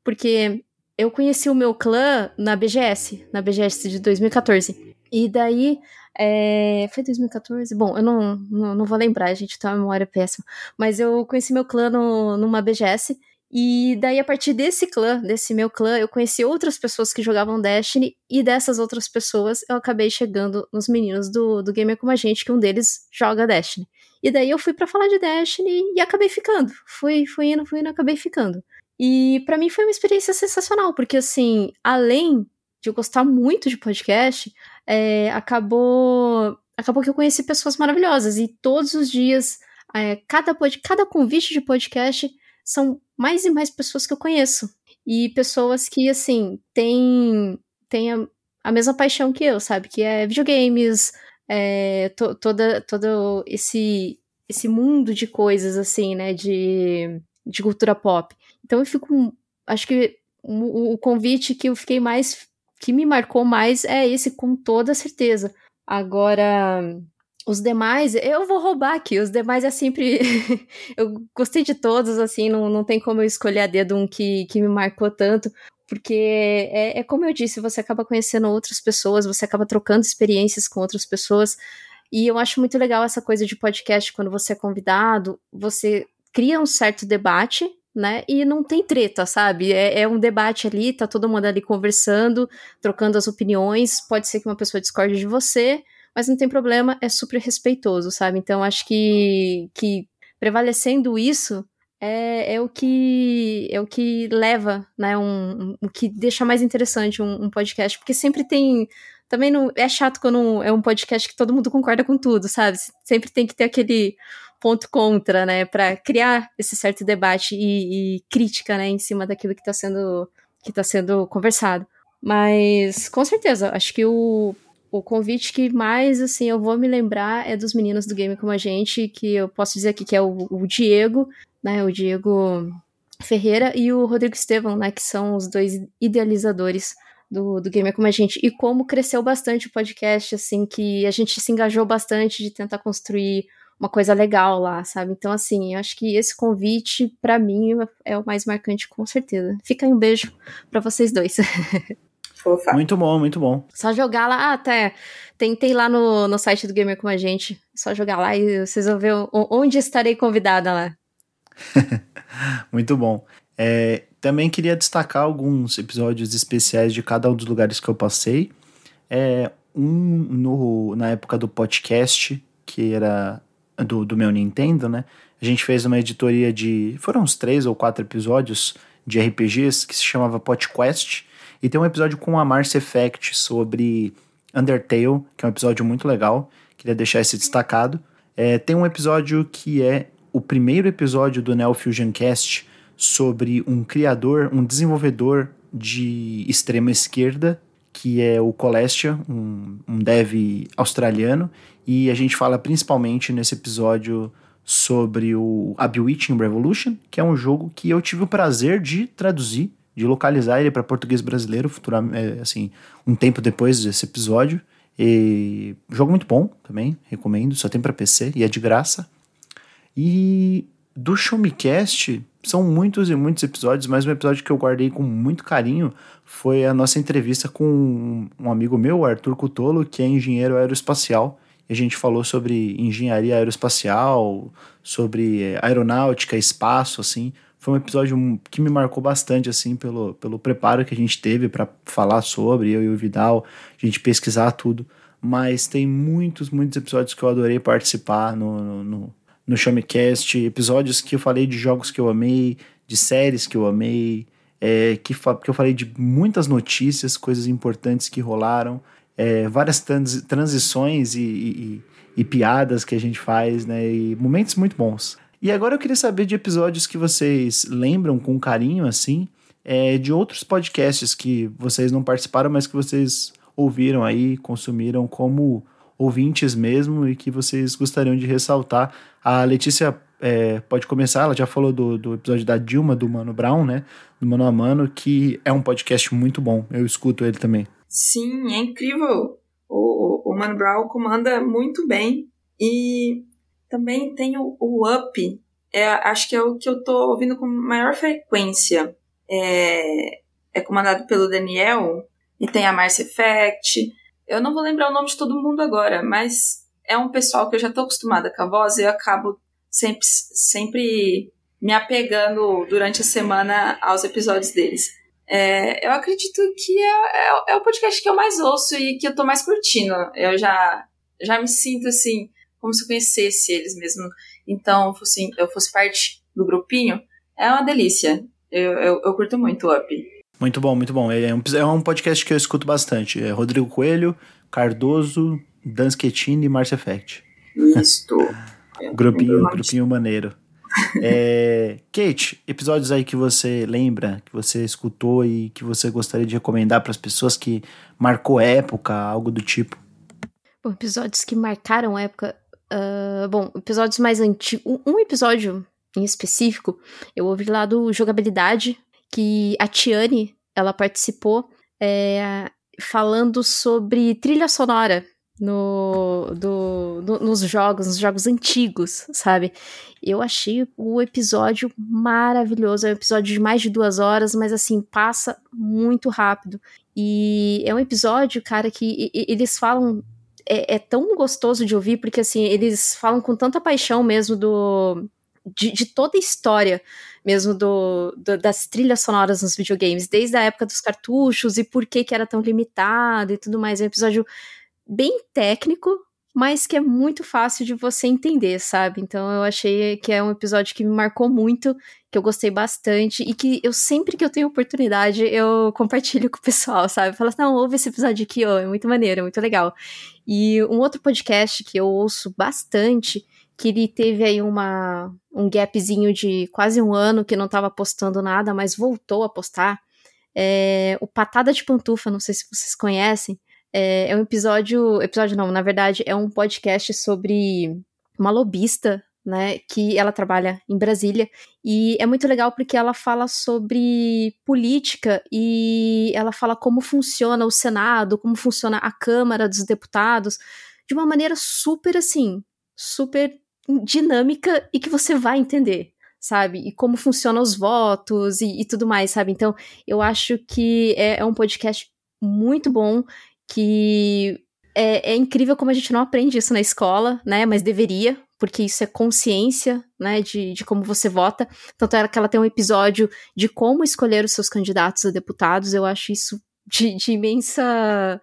Porque eu conheci o meu clã na BGS, na BGS de 2014. E daí, é, foi 2014? Bom, eu não, não, não, vou lembrar, a gente tem uma memória péssima. Mas eu conheci meu clã no, numa BGS e daí, a partir desse clã, desse meu clã, eu conheci outras pessoas que jogavam Destiny, e dessas outras pessoas eu acabei chegando nos meninos do, do Gamer Como a Gente, que um deles joga Destiny. E daí eu fui para falar de Destiny e acabei ficando. Fui, fui indo, fui indo, acabei ficando. E para mim foi uma experiência sensacional, porque assim, além de eu gostar muito de podcast, é, acabou acabou que eu conheci pessoas maravilhosas e todos os dias, é, cada, pod, cada convite de podcast são mais e mais pessoas que eu conheço. E pessoas que, assim, têm, têm a, a mesma paixão que eu, sabe? Que é videogames, é, to, toda, todo esse, esse mundo de coisas, assim, né? De, de cultura pop. Então eu fico. Acho que o, o convite que eu fiquei mais. Que me marcou mais é esse, com toda certeza. Agora, os demais, eu vou roubar aqui, os demais é sempre. eu gostei de todos, assim, não, não tem como eu escolher a dedo um que, que me marcou tanto, porque é, é como eu disse, você acaba conhecendo outras pessoas, você acaba trocando experiências com outras pessoas, e eu acho muito legal essa coisa de podcast, quando você é convidado, você cria um certo debate, né? E não tem treta, sabe? É, é, um debate ali, tá todo mundo ali conversando, trocando as opiniões. Pode ser que uma pessoa discorde de você, mas não tem problema, é super respeitoso, sabe? Então acho que, que prevalecendo isso é, é o que é o que leva, né? Um, um o que deixa mais interessante um, um, podcast, porque sempre tem também não é chato quando é um podcast que todo mundo concorda com tudo, sabe? Sempre tem que ter aquele ponto contra, né, para criar esse certo debate e, e, crítica, né, em cima daquilo que está sendo que tá sendo conversado. Mas com certeza, acho que o o convite que mais, assim, eu vou me lembrar é dos meninos do Game Como a Gente, que eu posso dizer aqui que é o, o Diego, né, o Diego Ferreira e o Rodrigo Estevão, né, que são os dois idealizadores do, do Gamer Como a Gente, e como cresceu bastante o podcast, assim, que a gente se engajou bastante de tentar construir uma coisa legal lá, sabe? Então, assim, eu acho que esse convite, para mim, é o mais marcante, com certeza. Fica aí um beijo para vocês dois. Fofa. Muito bom, muito bom. Só jogar lá, até. Tem, tem lá no, no site do Gamer com a gente. Só jogar lá e vocês vão ver onde estarei convidada lá. muito bom. É, também queria destacar alguns episódios especiais de cada um dos lugares que eu passei. É, um no, na época do podcast, que era do, do meu Nintendo, né? A gente fez uma editoria de. Foram uns três ou quatro episódios de RPGs que se chamava PodQuest e tem um episódio com a Marcy Effect sobre Undertale, que é um episódio muito legal. Queria deixar esse destacado. É, tem um episódio que é o primeiro episódio do Neo Fusion Cast sobre um criador, um desenvolvedor de extrema esquerda, que é o Colestia, um, um dev australiano. E a gente fala principalmente nesse episódio sobre o A Bewitching Revolution, que é um jogo que eu tive o prazer de traduzir de localizar ele para português brasileiro, é, assim, um tempo depois desse episódio. E jogo muito bom também, recomendo, só tem para PC e é de graça. E do Show Me Cast, são muitos e muitos episódios, mas um episódio que eu guardei com muito carinho foi a nossa entrevista com um amigo meu, Arthur Cutolo, que é engenheiro aeroespacial. A gente falou sobre engenharia aeroespacial, sobre aeronáutica, espaço, assim foi um episódio que me marcou bastante, assim, pelo, pelo preparo que a gente teve para falar sobre, eu e o Vidal, a gente pesquisar tudo. Mas tem muitos, muitos episódios que eu adorei participar no, no, no, no Showmecast, episódios que eu falei de jogos que eu amei, de séries que eu amei, é, que, que eu falei de muitas notícias, coisas importantes que rolaram, é, várias trans, transições e, e, e, piadas que a gente faz, né? E momentos muito bons. E agora eu queria saber de episódios que vocês lembram com carinho, assim, é, de outros podcasts que vocês não participaram, mas que vocês ouviram aí, consumiram como ouvintes mesmo e que vocês gostariam de ressaltar. A Letícia é, pode começar. Ela já falou do, do episódio da Dilma, do Mano Brown, né? Do Mano a Mano, que é um podcast muito bom. Eu escuto ele também. Sim, é incrível. O, o, Mano Brown comanda muito bem. E também tem o, o Up. É, acho que é o que eu tô ouvindo com maior frequência. É, é comandado pelo Daniel. E tem a Marcia Effect. Eu não vou lembrar o nome de todo mundo agora, mas é um pessoal que eu já tô acostumada com a voz e eu acabo sempre, sempre me apegando durante a semana aos episódios deles. É, eu acredito que é, é, é, o podcast que eu mais ouço e que eu tô mais curtindo. Eu já, já me sinto assim, como se eu conhecesse eles mesmo. Então, fosse, eu fosse parte do grupinho, é uma delícia. Eu, eu, eu curto muito o Up. Muito bom, muito bom. É um, é um podcast que eu escuto bastante. É Rodrigo Coelho, Cardoso, Dan Schettini e Márcia Effect. Isto. grupinho, grupinho maneiro. É, Kate, episódios aí que você lembra, que você escutou e que você gostaria de recomendar para as pessoas que marcou época, algo do tipo? Bom, episódios que marcaram época. Uh, bom, episódios mais antigos. Um, episódio em específico, eu ouvi lá do Jogabilidade, que a Tiane ela participou é, falando sobre trilha sonora no, do, no, nos jogos, nos jogos antigos, sabe? Eu achei o episódio maravilhoso. É um episódio de mais de duas horas, mas assim, passa muito rápido. E é um episódio, cara, que eles falam. É, é tão gostoso de ouvir, porque assim, eles falam com tanta paixão mesmo do. De, de toda a história mesmo do, do, das trilhas sonoras nos videogames, desde a época dos cartuchos e por que que era tão limitado e tudo mais. É um episódio bem técnico, mas que é muito fácil de você entender, sabe? Então eu achei que é um episódio que me marcou muito, que eu gostei bastante e que eu sempre que eu tenho oportunidade eu compartilho com o pessoal, sabe? Falo assim, não, ouve esse episódio aqui, ó, é muito maneiro, é muito legal. E um outro podcast que eu ouço bastante, que ele teve aí uma, um gapzinho de quase um ano que não estava postando nada, mas voltou a postar, é o Patada de Pantufa, não sei se vocês conhecem, é, é um episódio. Episódio não, na verdade, é um podcast sobre uma lobista né, que ela trabalha em Brasília e é muito legal porque ela fala sobre política e ela fala como funciona o Senado, como funciona a Câmara dos Deputados de uma maneira super assim, super dinâmica e que você vai entender, sabe? E como funcionam os votos e, e tudo mais, sabe? Então, eu acho que é, é um podcast muito bom que é, é, incrível como a gente não aprende isso na escola, né? Mas deveria, porque isso é consciência, né? De, de como você vota. Tanto é que ela tem um episódio de como escolher os seus candidatos a deputados. Eu acho isso de, de imensa.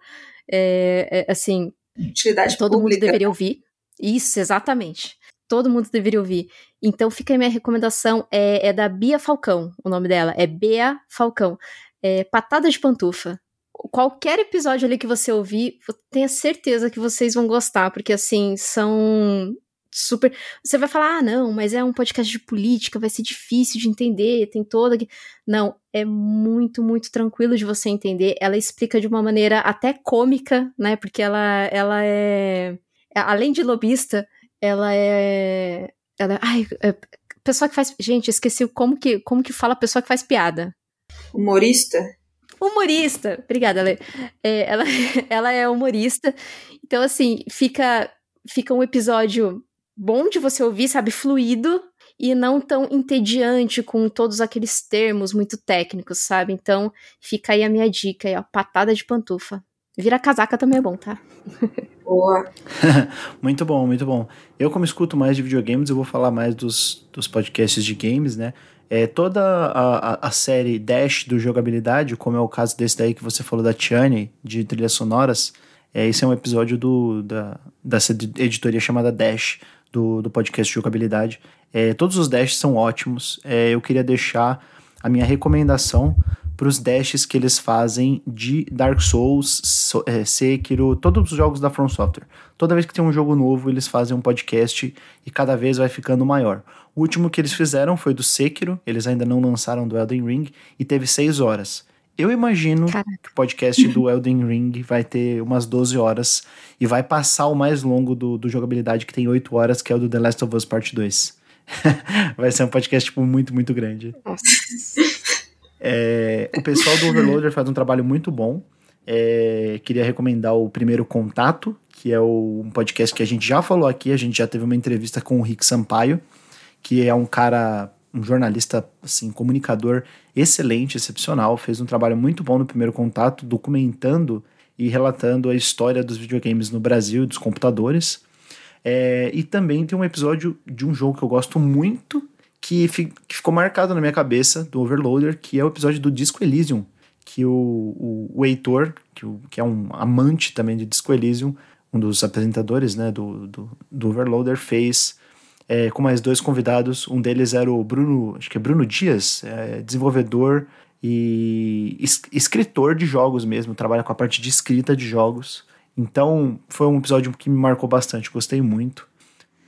É, é, assim. Utilidade todo pública. mundo deveria ouvir. Isso, exatamente. Todo mundo deveria ouvir. Então fica a minha recomendação. É, é da Bia Falcão, o nome dela. É Bea Falcão. É Patada de Pantufa qualquer episódio ali que você ouvir, tenha certeza que vocês vão gostar, porque assim, são super. Você vai falar, ah, não, mas é um podcast de política, vai ser difícil de entender, tem toda. Não, é muito, muito tranquilo de você entender. Ela explica de uma maneira até cômica, né? Porque ela, ela é. Além de lobista, ela é. Ela é. Ai, é, pessoa que faz. Gente, esqueci como que, como que fala pessoa que faz piada. Humorista? Humorista. Obrigada, Lê. É, ela, ela é humorista. Então, assim, fica, fica um episódio bom de você ouvir, sabe? Fluido e não tão entediante com todos aqueles termos muito técnicos, sabe? Então, fica aí a minha dica aí, ó. Patada de pantufa. Vira casaca também é bom, tá? Boa. muito bom, muito bom. Eu, como escuto mais de videogames, eu vou falar mais dos, dos podcasts de games, né? É, toda a, a, série Dash do jogabilidade, como é o caso desse daí que você falou da Tiane, de trilhas sonoras, é, esse é um episódio do, da, dessa editoria chamada Dash, do, do podcast Jogabilidade. É, todos os Dash são ótimos. É, eu queria deixar a minha recomendação para os dashes que eles fazem de Dark Souls, so, é, Sekiro, todos os jogos da From Software. Toda vez que tem um jogo novo, eles fazem um podcast e cada vez vai ficando maior. O último que eles fizeram foi do Sekiro, eles ainda não lançaram do Elden Ring e teve 6 horas. Eu imagino Caraca. que o podcast do Elden Ring vai ter umas 12 horas e vai passar o mais longo do, do jogabilidade, que tem 8 horas, que é o do The Last of Us Part 2. vai ser um podcast, tipo, muito, muito grande. Nossa. É, o pessoal do Overloader faz um trabalho muito bom. É, queria recomendar o Primeiro Contato, que é o, um podcast que a gente já falou aqui. A gente já teve uma entrevista com o Rick Sampaio, que é um cara, um jornalista, assim, comunicador excelente, excepcional. Fez um trabalho muito bom no Primeiro Contato, documentando e relatando a história dos videogames no Brasil e dos computadores. É, e também tem um episódio de um jogo que eu gosto muito, que, fi, que, ficou marcado na minha cabeça, do Overloader, que é o episódio do Disco Elysium, que o, o, o Heitor, que, o, que é um amante também de Disco Elysium, um dos apresentadores né, do, do, do Overloader, fez é, com mais dois convidados. Um deles era o Bruno, acho que é Bruno Dias, é, desenvolvedor e es escritor de jogos mesmo, trabalha com a parte de escrita de jogos. Então, foi um episódio que me marcou bastante, gostei muito.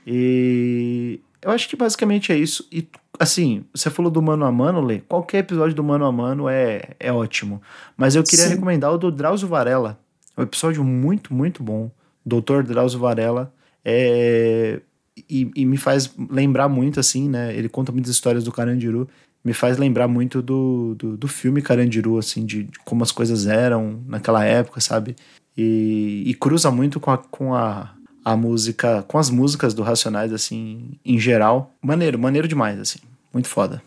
E eu acho que basicamente é isso. E, assim, você falou do mano a mano, Lê. Qualquer episódio do mano a mano é, é ótimo. Mas eu queria Sim. recomendar o do Drauzio Varela. É um episódio muito, muito bom. Doutor Drauzio Varela. É, e, e, me faz lembrar muito, assim, né? Ele conta muitas histórias do Carandiru me faz lembrar muito do, do, do filme Carandiru, assim, de, de, como as coisas eram naquela época, sabe? E, e cruza muito com a, com a, a música, com as músicas do Racionais, assim, em geral. Maneiro, maneiro demais, assim. Muito foda.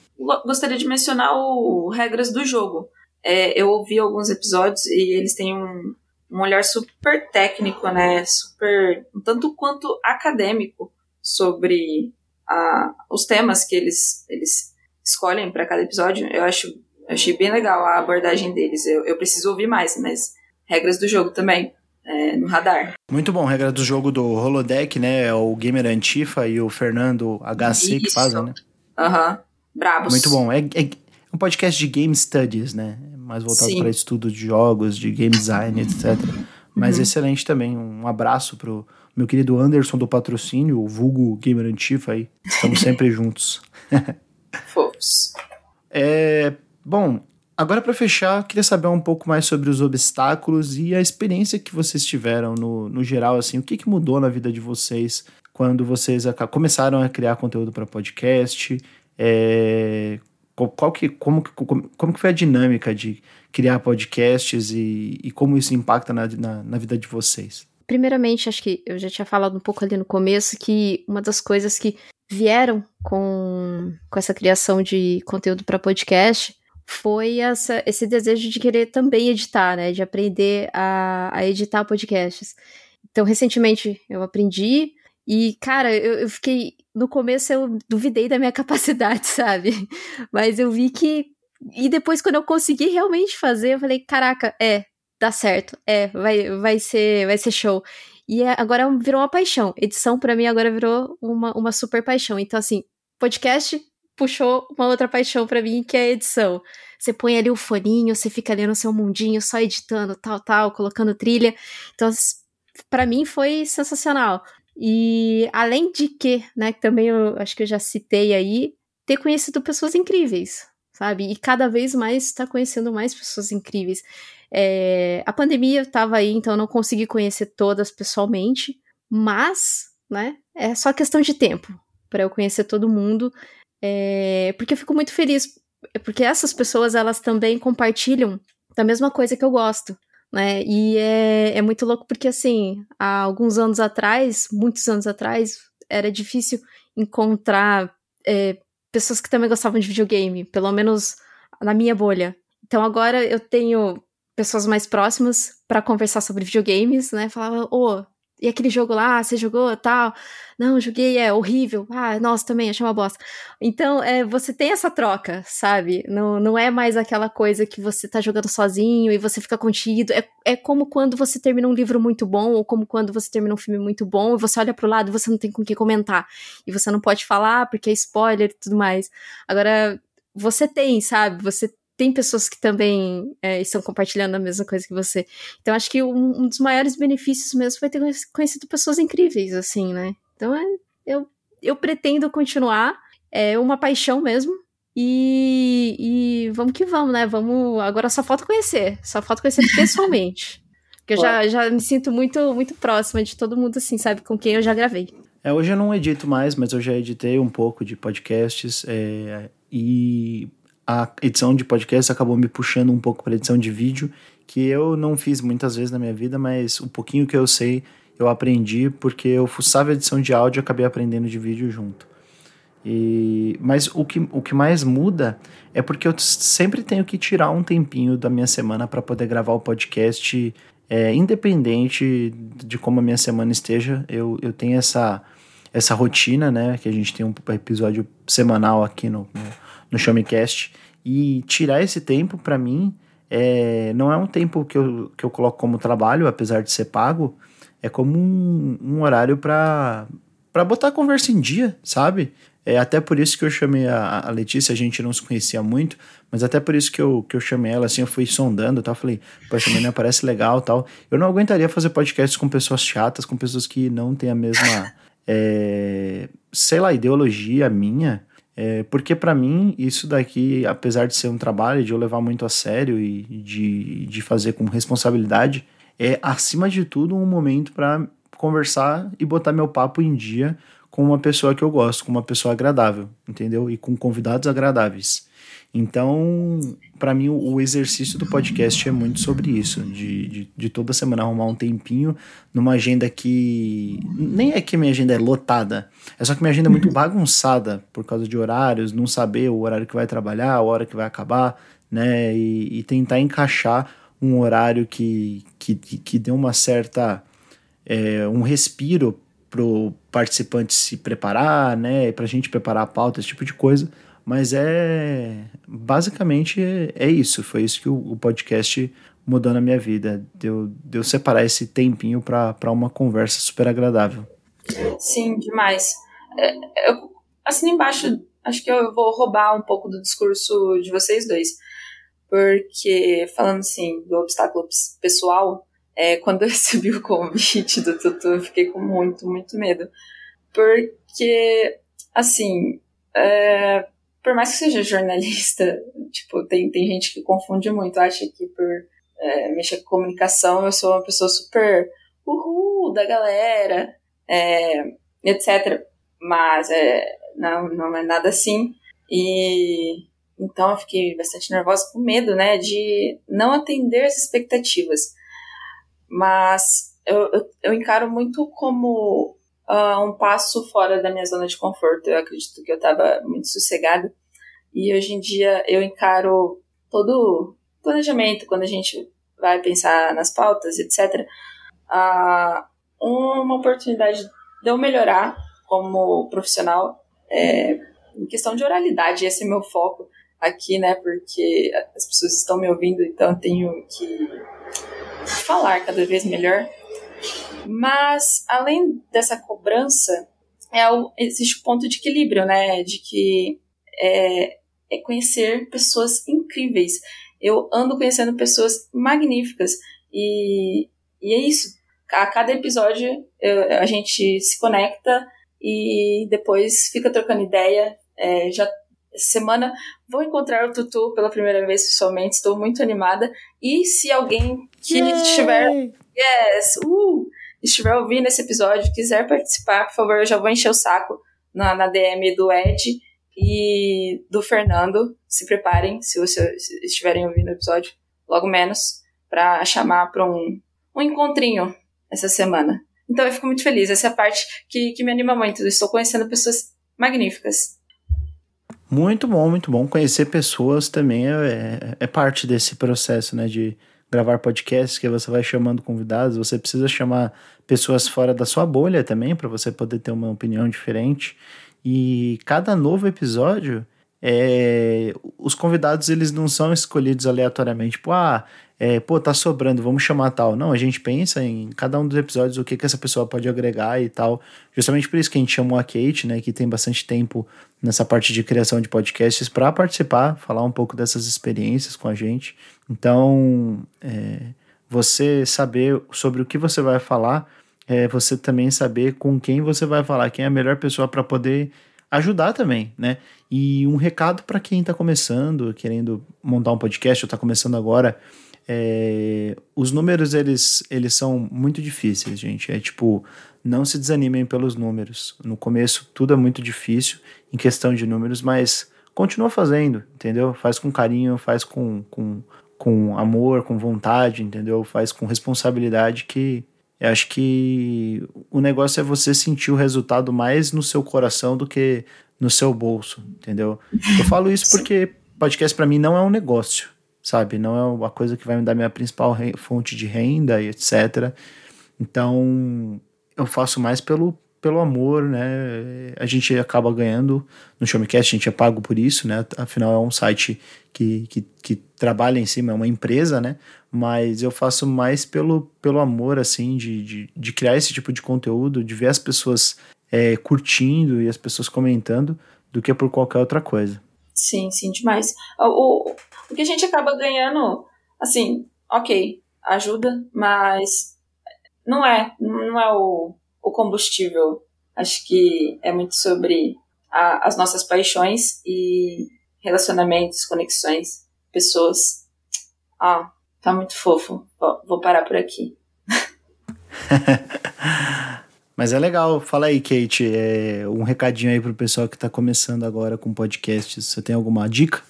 Gostaria de mencionar o Regras do Jogo. É, eu ouvi alguns episódios e eles têm um, um olhar super técnico, né? Super, tanto quanto acadêmico sobre a, os temas que eles, eles escolhem para cada episódio, eu acho achei bem legal a abordagem deles. Eu, eu preciso ouvir mais, mas regras do jogo também. É, no radar. Muito bom, regra do jogo do Holodeck, né? É o Gamer Antifa e o Fernando HC Isso. que fazem, né? Aham. Uhum. Bravos. Muito bom. É, é, um podcast de game studies, né? Mais voltado para estudo de jogos, de game design, etc. Mas uhum. excelente também. Um abraço pro meu querido Anderson do patrocínio, o vulgo Gamer Antifa aí. Estamos sempre juntos. Fofos. É, bom, agora para fechar, queria saber um pouco mais sobre os obstáculos e a experiência que vocês tiveram no, no geral, assim, o que, que mudou na vida de vocês quando vocês começaram a criar conteúdo para podcast? É, qual que, como, como, como que foi a dinâmica de criar podcasts e, e como isso impacta na, na, na vida de vocês? Primeiramente, acho que eu já tinha falado um pouco ali no começo que uma das coisas que vieram com, com essa criação de conteúdo para podcast foi essa, esse desejo de querer também editar, né? De aprender a, a editar podcasts. Então, recentemente eu aprendi e, cara, eu, eu fiquei. No começo eu duvidei da minha capacidade, sabe? Mas eu vi que. E depois, quando eu consegui realmente fazer, eu falei: caraca, é, dá certo, é, vai, vai, ser, vai ser show. E é, agora virou uma paixão. Edição, para mim, agora virou uma, uma super paixão. Então, assim, podcast puxou uma outra paixão para mim, que é a edição. Você põe ali o foninho, você fica ali no seu mundinho, só editando, tal, tal, colocando trilha. Então, para mim foi sensacional. E além de que, né, que também eu acho que eu já citei aí, ter conhecido pessoas incríveis, sabe? E cada vez mais estar tá conhecendo mais pessoas incríveis. É, a pandemia estava aí, então não consegui conhecer todas pessoalmente, mas, né, é só questão de tempo para eu conhecer todo mundo, é, porque eu fico muito feliz, porque essas pessoas, elas também compartilham da mesma coisa que eu gosto, né, e é, é muito louco porque, assim, há alguns anos atrás, muitos anos atrás, era difícil encontrar é, pessoas que também gostavam de videogame, pelo menos na minha bolha. Então agora eu tenho pessoas mais próximas para conversar sobre videogames, né? Falava, ô, oh, e aquele jogo lá, você jogou tal? Não, joguei, é horrível. Ah, nossa, também, achei uma bosta. Então, é, você tem essa troca, sabe? Não, não é mais aquela coisa que você tá jogando sozinho e você fica contido. É, é como quando você termina um livro muito bom, ou como quando você termina um filme muito bom, e você olha pro lado e você não tem com o que comentar. E você não pode falar porque é spoiler e tudo mais. Agora, você tem, sabe? Você tem pessoas que também é, estão compartilhando a mesma coisa que você. Então, acho que um, um, dos maiores benefícios mesmo foi ter conhecido pessoas incríveis, assim, né? Então, é, eu, eu pretendo continuar. É uma paixão mesmo. E, e vamos que vamos, né? Vamos. Agora só falta conhecer. Só falta conhecer pessoalmente. Porque eu já, já me sinto muito, muito próxima de todo mundo, assim, sabe? Com quem eu já gravei. É, hoje eu não edito mais, mas eu já editei um pouco de podcasts é, e a edição de podcast acabou me puxando um pouco para edição de vídeo, que eu não fiz muitas vezes na minha vida, mas o pouquinho que eu sei eu aprendi porque eu fuçava edição de áudio e acabei aprendendo de vídeo junto. E, mas o que, o que mais muda é porque eu sempre tenho que tirar um tempinho da minha semana para poder gravar o podcast, é, independente de como a minha semana esteja. Eu, eu tenho essa, essa rotina, né? Que a gente tem um episódio semanal aqui no, no, no Showmecast. E tirar esse tempo para mim é, não é um tempo que eu, que eu coloco como trabalho, apesar de ser pago. É como um, um horário para botar a conversa em dia, sabe? É até por isso que eu chamei a, a, Letícia, a gente não se conhecia muito, mas até por isso que eu, que eu chamei ela, assim, eu fui sondando tal, falei, poxa, menina parece legal tal. Eu não aguentaria fazer podcasts com pessoas chatas, com pessoas que não têm a mesma, é, sei lá, ideologia minha, é, porque para mim, isso daqui, apesar de ser um trabalho, de eu levar muito a sério e de, de fazer com responsabilidade, é, acima de tudo, um momento para conversar e botar meu papo em dia com uma pessoa que eu gosto, com uma pessoa agradável, entendeu? E com convidados agradáveis. Então, para mim, o exercício do podcast é muito sobre isso, de, de, de, toda semana arrumar um tempinho numa agenda que. Nem é que minha agenda é lotada, é só que minha agenda é muito bagunçada por causa de horários, não saber o horário que vai trabalhar, a hora que vai acabar, né? E, e tentar encaixar um horário que, que, que dê uma certa. É, um respiro pro participante se preparar, né, para a gente preparar a pauta, esse tipo de coisa. Mas é basicamente é, isso. Foi isso que o, o, podcast mudou na minha vida. Deu, deu separar esse tempinho para uma conversa super agradável. Sim, demais. É, eu assim embaixo, acho que eu vou roubar um pouco do discurso de vocês dois. Porque, falando assim, do obstáculo pessoal, é, quando eu recebi o convite do Tutu, eu fiquei com muito, muito medo. Porque, assim, é, por mais que seja jornalista, tipo, tem, tem gente que confunde muito, acha que por é, mexer com comunicação eu sou uma pessoa super uhul da galera, é, etc. Mas é, não, não é nada assim. E então eu fiquei bastante nervosa com medo, né, de não atender as expectativas mas eu, eu, eu encaro muito como uh, um passo fora da minha zona de conforto. Eu acredito que eu estava muito sossegada e hoje em dia eu encaro todo planejamento, quando a gente vai pensar nas pautas, etc., uh, uma oportunidade de eu melhorar como profissional é, em questão de oralidade. Esse é meu foco aqui, né? Porque as pessoas estão me ouvindo, então eu tenho que falar cada vez melhor. Mas, além dessa cobrança, é o, existe o ponto de equilíbrio, né? De que é, é conhecer pessoas incríveis. Eu ando conhecendo pessoas magníficas. E, e é isso. A cada episódio eu, a gente se conecta e depois fica trocando ideia. É, já semana vou encontrar o Tutu pela primeira vez pessoalmente, estou muito animada. E se alguém que Yay! estiver. Yes! Uh, estiver ouvindo esse episódio, quiser participar, por favor, eu já vou encher o saco na, na DM do Ed e do Fernando. Se preparem, se vocês estiverem ouvindo o episódio, logo menos, para chamar para um, um encontrinho essa semana. Então eu fico muito feliz. Essa é a parte que, que me anima muito. Eu estou conhecendo pessoas magníficas. Muito bom, muito bom. Conhecer pessoas também é, é, é parte desse processo, né? De gravar podcasts, que você vai chamando convidados, você precisa chamar pessoas fora da sua bolha também, para você poder ter uma opinião diferente. E cada novo episódio, é, os convidados eles não são escolhidos aleatoriamente, tipo, ah, é, pô, tá sobrando, vamos chamar tal. Não, a gente pensa em cada um dos episódios o que, que essa pessoa pode agregar e tal. Justamente por isso que a gente chamou a Kate, né, que tem bastante tempo nessa parte de criação de podcasts para participar, falar um pouco dessas experiências com a gente. Então, é, você saber sobre o que você vai falar, é você também saber com quem você vai falar, quem é a melhor pessoa para poder ajudar também, né? E um recado para quem está começando, querendo montar um podcast ou está começando agora, É, os números, eles, eles são muito difíceis, gente. É tipo, não se desanimem pelos números. No começo, tudo é muito difícil em questão de números, mas continua fazendo, entendeu? Faz com carinho, faz com, com, com amor, com vontade, entendeu? Faz com responsabilidade que eu acho que o negócio é você sentir o resultado mais no seu coração do que no seu bolso, entendeu? Eu falo isso porque podcast para mim não é um negócio, sabe? Não é uma coisa que vai me dar minha principal fonte de renda e etc. Então, eu faço mais pelo, pelo amor, né? A gente acaba ganhando no Showmecast, a gente é pago por isso, né? Afinal, é um site que, que, que trabalha em cima, é uma empresa, né? Mas eu faço mais pelo, pelo amor, assim, de, de, de criar esse tipo de conteúdo, de ver as pessoas é, curtindo e as pessoas comentando, do que por qualquer outra coisa. Sim, sim, demais. O, o, o que a gente acaba ganhando, assim, ok, ajuda, mas não é, não é o, o combustível. Acho que é muito sobre a, as nossas paixões e relacionamentos, conexões, pessoas. Ah, tá muito fofo. Vou parar por aqui. Mas é legal. Fala aí, Kate, é, um recadinho aí pro pessoal que tá começando agora com podcasts. Você tem alguma dica?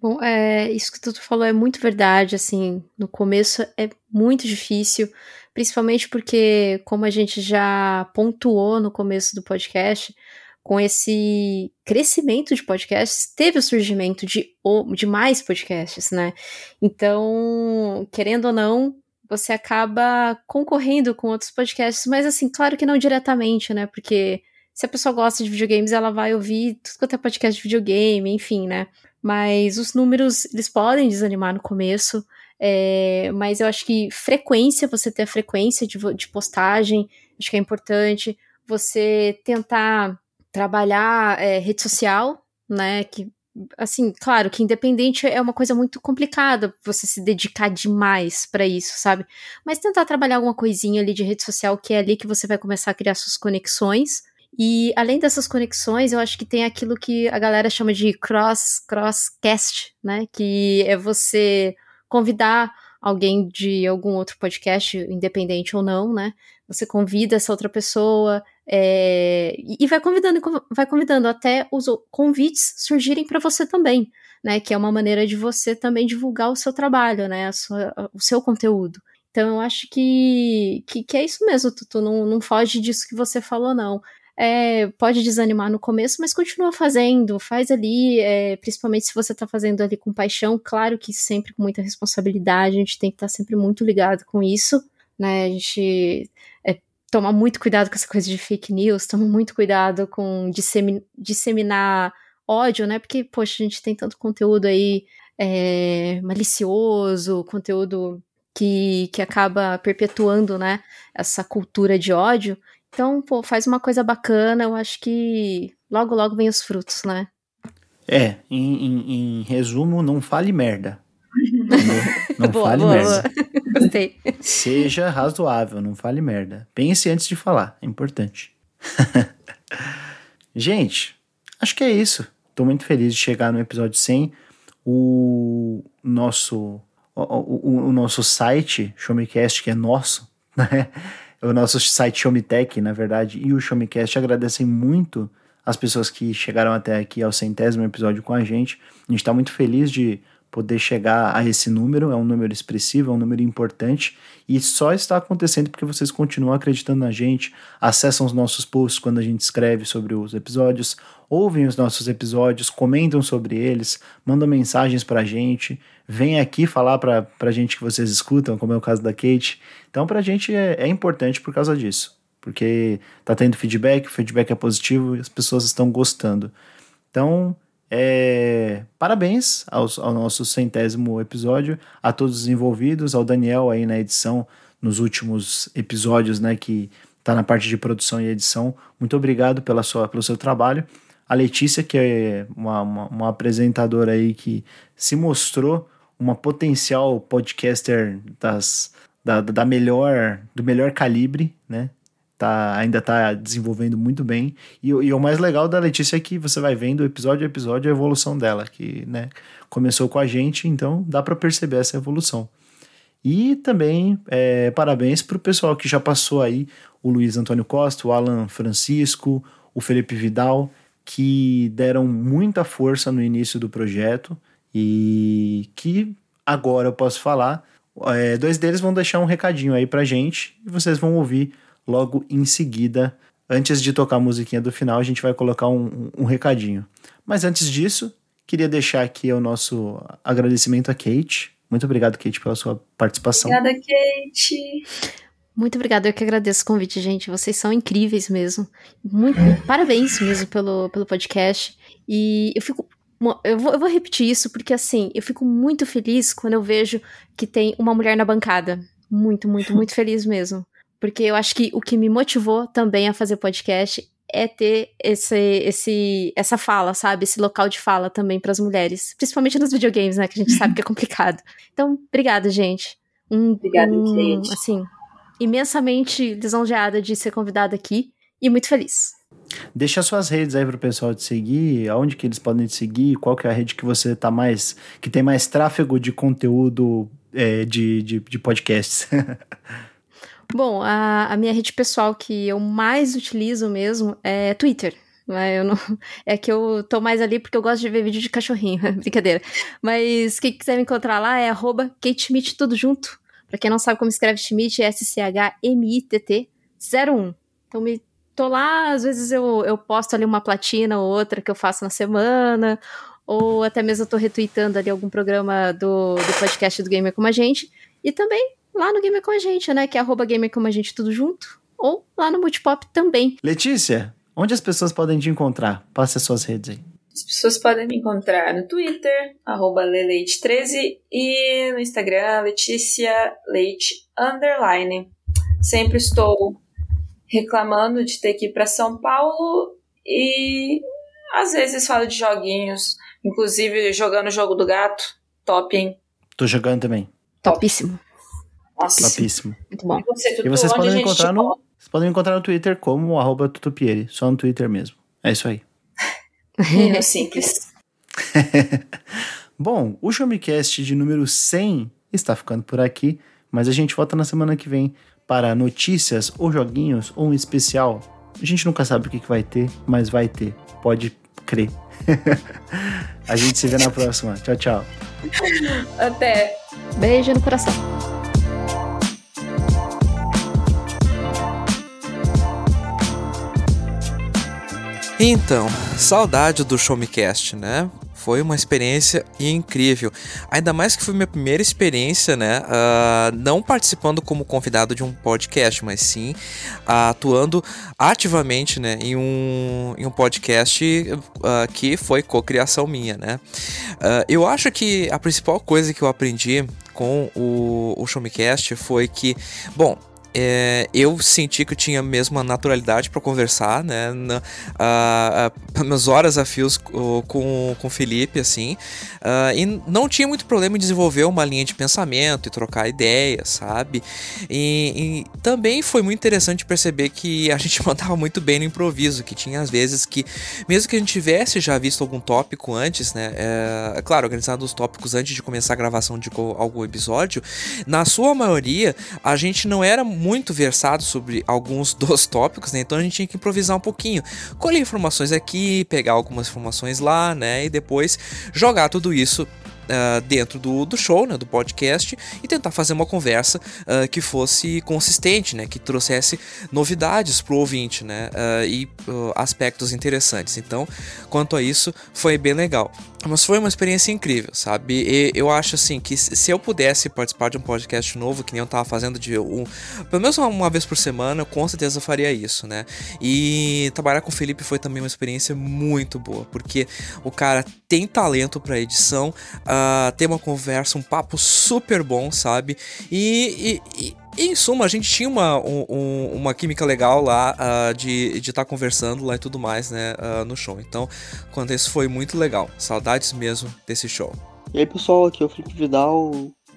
Bom, é, isso que tu falou é muito verdade, assim, no começo é muito difícil, principalmente porque, como a gente já pontuou no começo do podcast, com esse crescimento de podcasts, teve o surgimento de, de mais podcasts, né? Então, querendo ou não, você acaba concorrendo com outros podcasts, mas assim, claro que não diretamente, né? Porque se a pessoa gosta de videogames, ela vai ouvir tudo quanto é podcast de videogame, enfim, né? Mas os números, eles podem desanimar no começo, é, mas eu acho que frequência, você ter a frequência de, de postagem, acho que é importante. Você tentar trabalhar é, rede social, né? Que, assim, claro que independente é uma coisa muito complicada você se dedicar demais para isso, sabe? Mas tentar trabalhar alguma coisinha ali de rede social que é ali que você vai começar a criar suas conexões. E além dessas conexões, eu acho que tem aquilo que a galera chama de cross crosscast, né? Que é você convidar alguém de algum outro podcast, independente ou não, né? Você convida essa outra pessoa, é, e vai convidando, vai convidando até os convites surgirem para você também, né? Que é uma maneira de você também divulgar o seu trabalho, né? Sua, o seu conteúdo. Então eu acho que, que, que, é isso mesmo, Tutu. Não, não foge disso que você falou, não. É, pode desanimar no começo, mas continua fazendo, faz ali, é, principalmente se você está fazendo ali com paixão, claro que sempre com muita responsabilidade, a gente tem que estar tá sempre muito ligado com isso, né? A gente é, tomar muito cuidado com essa coisa de fake news, toma muito cuidado com disseminar ódio, né? Porque, poxa, a gente tem tanto conteúdo aí é, malicioso, conteúdo que, que acaba perpetuando, né, essa cultura de ódio. Então, pô, faz uma coisa bacana, eu acho que logo, logo vem os frutos, né? É, em, em, em resumo, não fale merda. Não, boa, fale boa, merda. Boa. Gostei. Seja razoável, não fale merda. Pense antes de falar, é importante. Gente, acho que é isso. Tô muito feliz de chegar no episódio 100. O nosso o, o, o nosso site, Showmecast, que é nosso, né? O nosso site Showmetech, na verdade, e o Showmecast agradecem muito as pessoas que chegaram até aqui ao centésimo episódio com a gente. A gente está muito feliz de poder chegar a esse número, é um número expressivo, é um número importante e só está acontecendo porque vocês continuam acreditando na gente, acessam os nossos posts quando a gente escreve sobre os episódios, ouvem os nossos episódios, comentam sobre eles, mandam mensagens pra gente, vêm aqui falar pra, pra gente que vocês escutam, como é o caso da Kate. Então pra gente é, é importante por causa disso, porque tá tendo feedback, o feedback é positivo e as pessoas estão gostando. Então, é, parabéns ao nosso centésimo episódio, a todos os envolvidos, ao Daniel aí na edição, nos últimos episódios, né, que está na parte de produção e edição. Muito obrigado pela sua, pelo seu trabalho. A Letícia, que é uma, uma, uma apresentadora aí que se mostrou uma potencial podcaster das, da, da melhor, do melhor calibre, né? Tá, ainda tá desenvolvendo muito bem. E, e, o mais legal da Letícia é que você vai vendo episódio a episódio a evolução dela, que né, começou com a gente, então dá para perceber essa evolução. E também é, parabéns para o pessoal que já passou aí, o Luiz Antônio Costa, o Alan Francisco, o Felipe Vidal, que deram muita força no início do projeto e que agora eu posso falar. É, dois deles vão deixar um recadinho aí pra gente e vocês vão ouvir logo em seguida. Antes de tocar a musiquinha do final, a gente vai colocar um, um recadinho. Mas antes disso, queria deixar aqui o nosso agradecimento a Kate. Muito obrigado, Kate, pela sua participação. Obrigada, Kate. Muito obrigada, eu que agradeço o convite, gente. Vocês são incríveis mesmo. Muito, parabéns mesmo pelo, pelo podcast. E eu fico. Eu vou, eu vou repetir isso porque, assim, eu fico muito feliz quando eu vejo que tem uma mulher na bancada. Muito, muito, muito feliz mesmo. Porque eu acho que o que me motivou também a fazer podcast é ter esse, esse, essa fala, sabe? Esse local de fala também para as mulheres. Principalmente nos videogames, né? Que a gente sabe que é complicado. Então, obrigada, gente. Um, Obrigada, um, gente. Assim, imensamente lisonjeada de ser convidada aqui e muito feliz. Deixa suas redes aí para o pessoal te seguir, aonde que eles podem te seguir, qual que é a rede que você tá mais, que tem mais tráfego de conteúdo é, de, de, de podcasts. Bom, a, a minha rede pessoal que eu mais utilizo mesmo é Twitter. Eu não, é que eu tô mais ali porque eu gosto de ver vídeo de cachorrinho, brincadeira. Mas quem quiser me encontrar lá é arroba Schmidt, tudo junto. Pra quem não sabe como escreve Schmidt, é S-C-H-M-I-T-T 01. Então me tô lá, às vezes eu, eu posto ali uma platina ou outra que eu faço na semana, ou até mesmo eu tô retweetando ali algum programa do, do podcast do Gamer Como a Gente. E também lá no Gamer com a gente, né? Que é arroba Gamer Como a gente tudo junto. Ou lá no Multipop também. Letícia, onde as pessoas podem te encontrar? Passe as suas redes aí. As pessoas podem me encontrar no Twitter, arroba leleite13 e no Instagram, Letícia Leite Underline. Sempre estou reclamando de ter que ir para São Paulo e às vezes falo de joguinhos, inclusive jogando o jogo do gato. Top, hein? Tô jogando também. Topíssimo. Nossa. Topíssimo. Muito bom. E, você, Tutu, e vocês podem me encontrar no. Vocês podem me encontrar no Twitter como arroba tutupieri. Só no Twitter mesmo. É isso aí. É simples. bom, o Showmecast de número 100 está ficando por aqui, mas a gente volta na semana que vem para notícias ou joguinhos ou um especial. A gente nunca sabe o que, que vai ter, mas vai ter. Pode crer. a gente se vê na próxima. Tchau, tchau. Até. Beijo no coração. Então, saudade do Show Me Cast, né? Foi uma experiência incrível. Ainda mais que foi minha primeira experiência, né? Uh, não participando como convidado de um podcast, mas sim uh, atuando ativamente né, em, um, em um podcast uh, que foi cocriação minha, né? eu acho que a principal coisa que eu aprendi com o, o Showmecast foi que, bom, é, eu senti que eu tinha mesmo a naturalidade para conversar, né? Na, a, a, horas a fios com, com o Felipe, assim. Uh, e não tinha muito problema em desenvolver uma linha de pensamento e trocar ideias, sabe? E, e, também foi muito interessante perceber que a gente mandava muito bem no improviso, que tinha às vezes que, mesmo que a gente tivesse já visto algum tópico antes, né? É, é claro, organizado os tópicos antes de começar a gravação de algum episódio, na sua maioria a gente não era muito versado sobre alguns dos tópicos, né? Então a gente tinha que improvisar um pouquinho, colher informações aqui, pegar algumas informações lá, né? E depois jogar tudo isso Uh, dentro do, do show, né, do podcast, e tentar fazer uma conversa uh, que fosse consistente, né, que trouxesse novidades para o ouvinte né, uh, e aspectos interessantes. Então, quanto a isso, foi bem legal. Mas foi uma experiência incrível, sabe? E eu acho assim que se eu pudesse participar de um podcast novo, que nem eu tava fazendo de um. Pelo menos uma vez por semana, eu com certeza faria isso, né? E trabalhar com o Felipe foi também uma experiência muito boa, porque o cara tem talento para edição, uh, tem uma conversa, um papo super bom, sabe? E, e, e em suma, a gente tinha uma, um, uma química legal lá uh, de estar tá conversando lá e tudo mais, né, uh, no show. Então, quanto a isso foi muito legal. Saudades mesmo desse show. E aí, pessoal, aqui é o Felipe Vidal.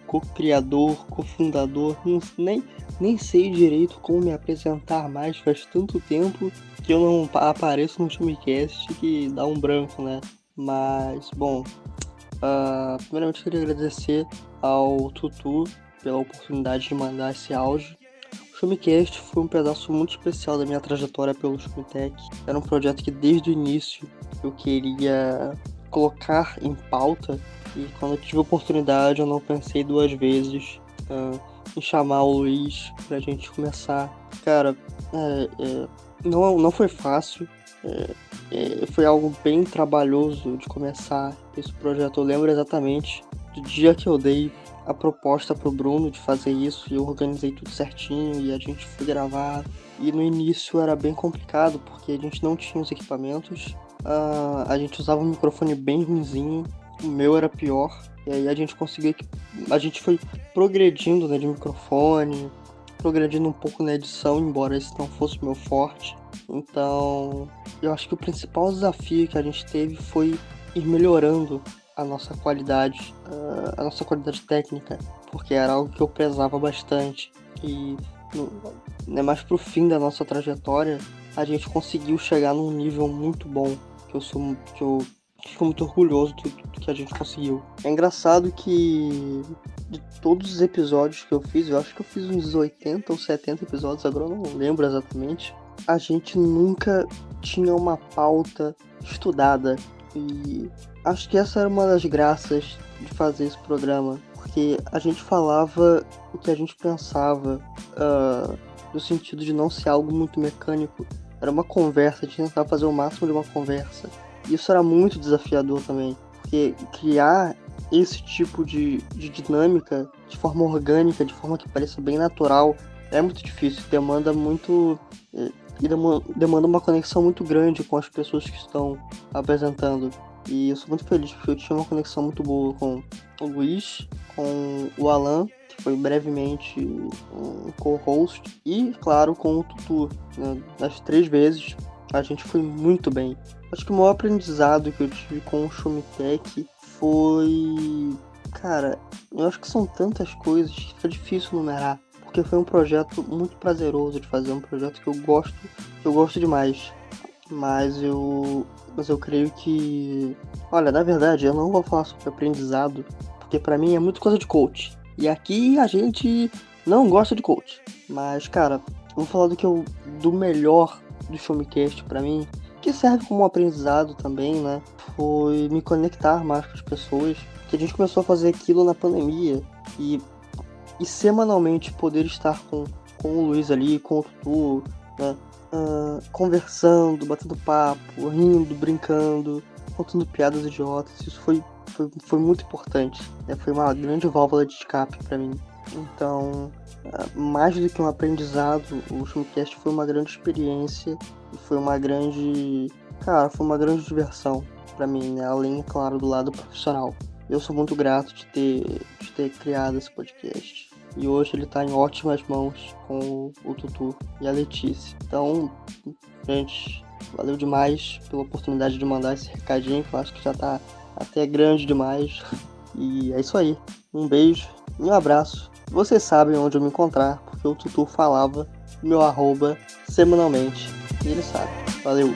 co-criador, cofundador, nem, nem sei direito como me apresentar mais, faz tanto tempo que eu não apareço no Filmecast que dá um branco, né? Mas, bom, uh, primeiramente queria agradecer ao Tutu pela oportunidade de mandar esse áudio. O Filmecast foi um pedaço muito especial da minha trajetória pelo Filmetech. Era um projeto que desde o início eu queria colocar em pauta e quando eu tive a oportunidade eu não pensei duas vezes uh, em chamar o Luiz pra gente começar. Cara, é, é, não, não foi fácil, é, é, foi algo bem trabalhoso de começar esse projeto. Eu lembro exatamente do dia que eu dei a proposta pro Bruno de fazer isso e eu organizei tudo certinho e a gente foi gravar. E no início era bem complicado porque a gente não tinha os equipamentos, uh, a gente usava um microfone bem ruimzinho, o meu era pior. E aí a gente conseguiu. A gente foi progredindo né, de microfone, progredindo um pouco na edição, embora esse não fosse o meu forte. Então, eu acho que o principal desafio que a gente teve foi ir melhorando a nossa qualidade, a nossa qualidade técnica, porque era algo que eu prezava bastante. E né, mais pro fim da nossa trajetória, a gente conseguiu chegar num nível muito bom, que eu sou que eu fico muito orgulhoso do, do que a gente conseguiu. É engraçado que de todos os episódios que eu fiz, eu acho que eu fiz uns 80 ou 70 episódios, agora eu não lembro exatamente. A gente nunca tinha uma pauta estudada. E acho que essa era uma das graças de fazer esse programa. Porque a gente falava o que a gente pensava, uh, no sentido de não ser algo muito mecânico. Era uma conversa, de tentar fazer o máximo de uma conversa. Isso era muito desafiador também. Porque criar esse tipo de, de dinâmica de forma orgânica, de forma que pareça bem natural, é muito difícil. Demanda muito. Eh, e demanda uma conexão muito grande com as pessoas que estão apresentando. E eu sou muito feliz porque eu tinha uma conexão muito boa com o Luiz, com o Alan, que foi brevemente um co-host, e, claro, com o Tutu. Né? Três vezes a gente foi muito bem. Acho que o maior aprendizado que eu tive com o Shumitech foi. Cara, eu acho que são tantas coisas que fica difícil numerar. Porque foi um projeto muito prazeroso de fazer, um projeto que eu gosto, que eu gosto demais. Mas eu. Mas eu creio que. Olha, na verdade, eu não vou falar sobre aprendizado, porque para mim é muito coisa de coach. E aqui a gente não gosta de coach. Mas, cara, vou falar do que eu. do melhor do Showmecast para mim que serve como um aprendizado também, né? Foi me conectar mais com as pessoas. Que a gente começou a fazer aquilo na pandemia e, e semanalmente poder estar com, com o Luiz ali, com o Tutu, né? Uh, conversando, batendo papo, rindo, brincando, contando piadas idiotas. Isso foi, foi, foi muito importante. Né? Foi uma grande válvula de escape para mim. Então, uh, mais do que um aprendizado, o Showcast foi uma grande experiência e foi uma grande. Cara, foi uma grande diversão para mim, né? Além, claro, do lado profissional. Eu sou muito grato de ter, de ter criado esse podcast. E hoje ele tá em ótimas mãos com o, Tutu e a Letícia. Então, gente, valeu demais pela oportunidade de mandar esse recadinho, que eu acho que já tá até grande demais. E é isso aí. Um beijo e um abraço. Vocês sabem onde eu me encontrar, porque o Tutu falava meu arroba semanalmente. E ele sabe. Valeu!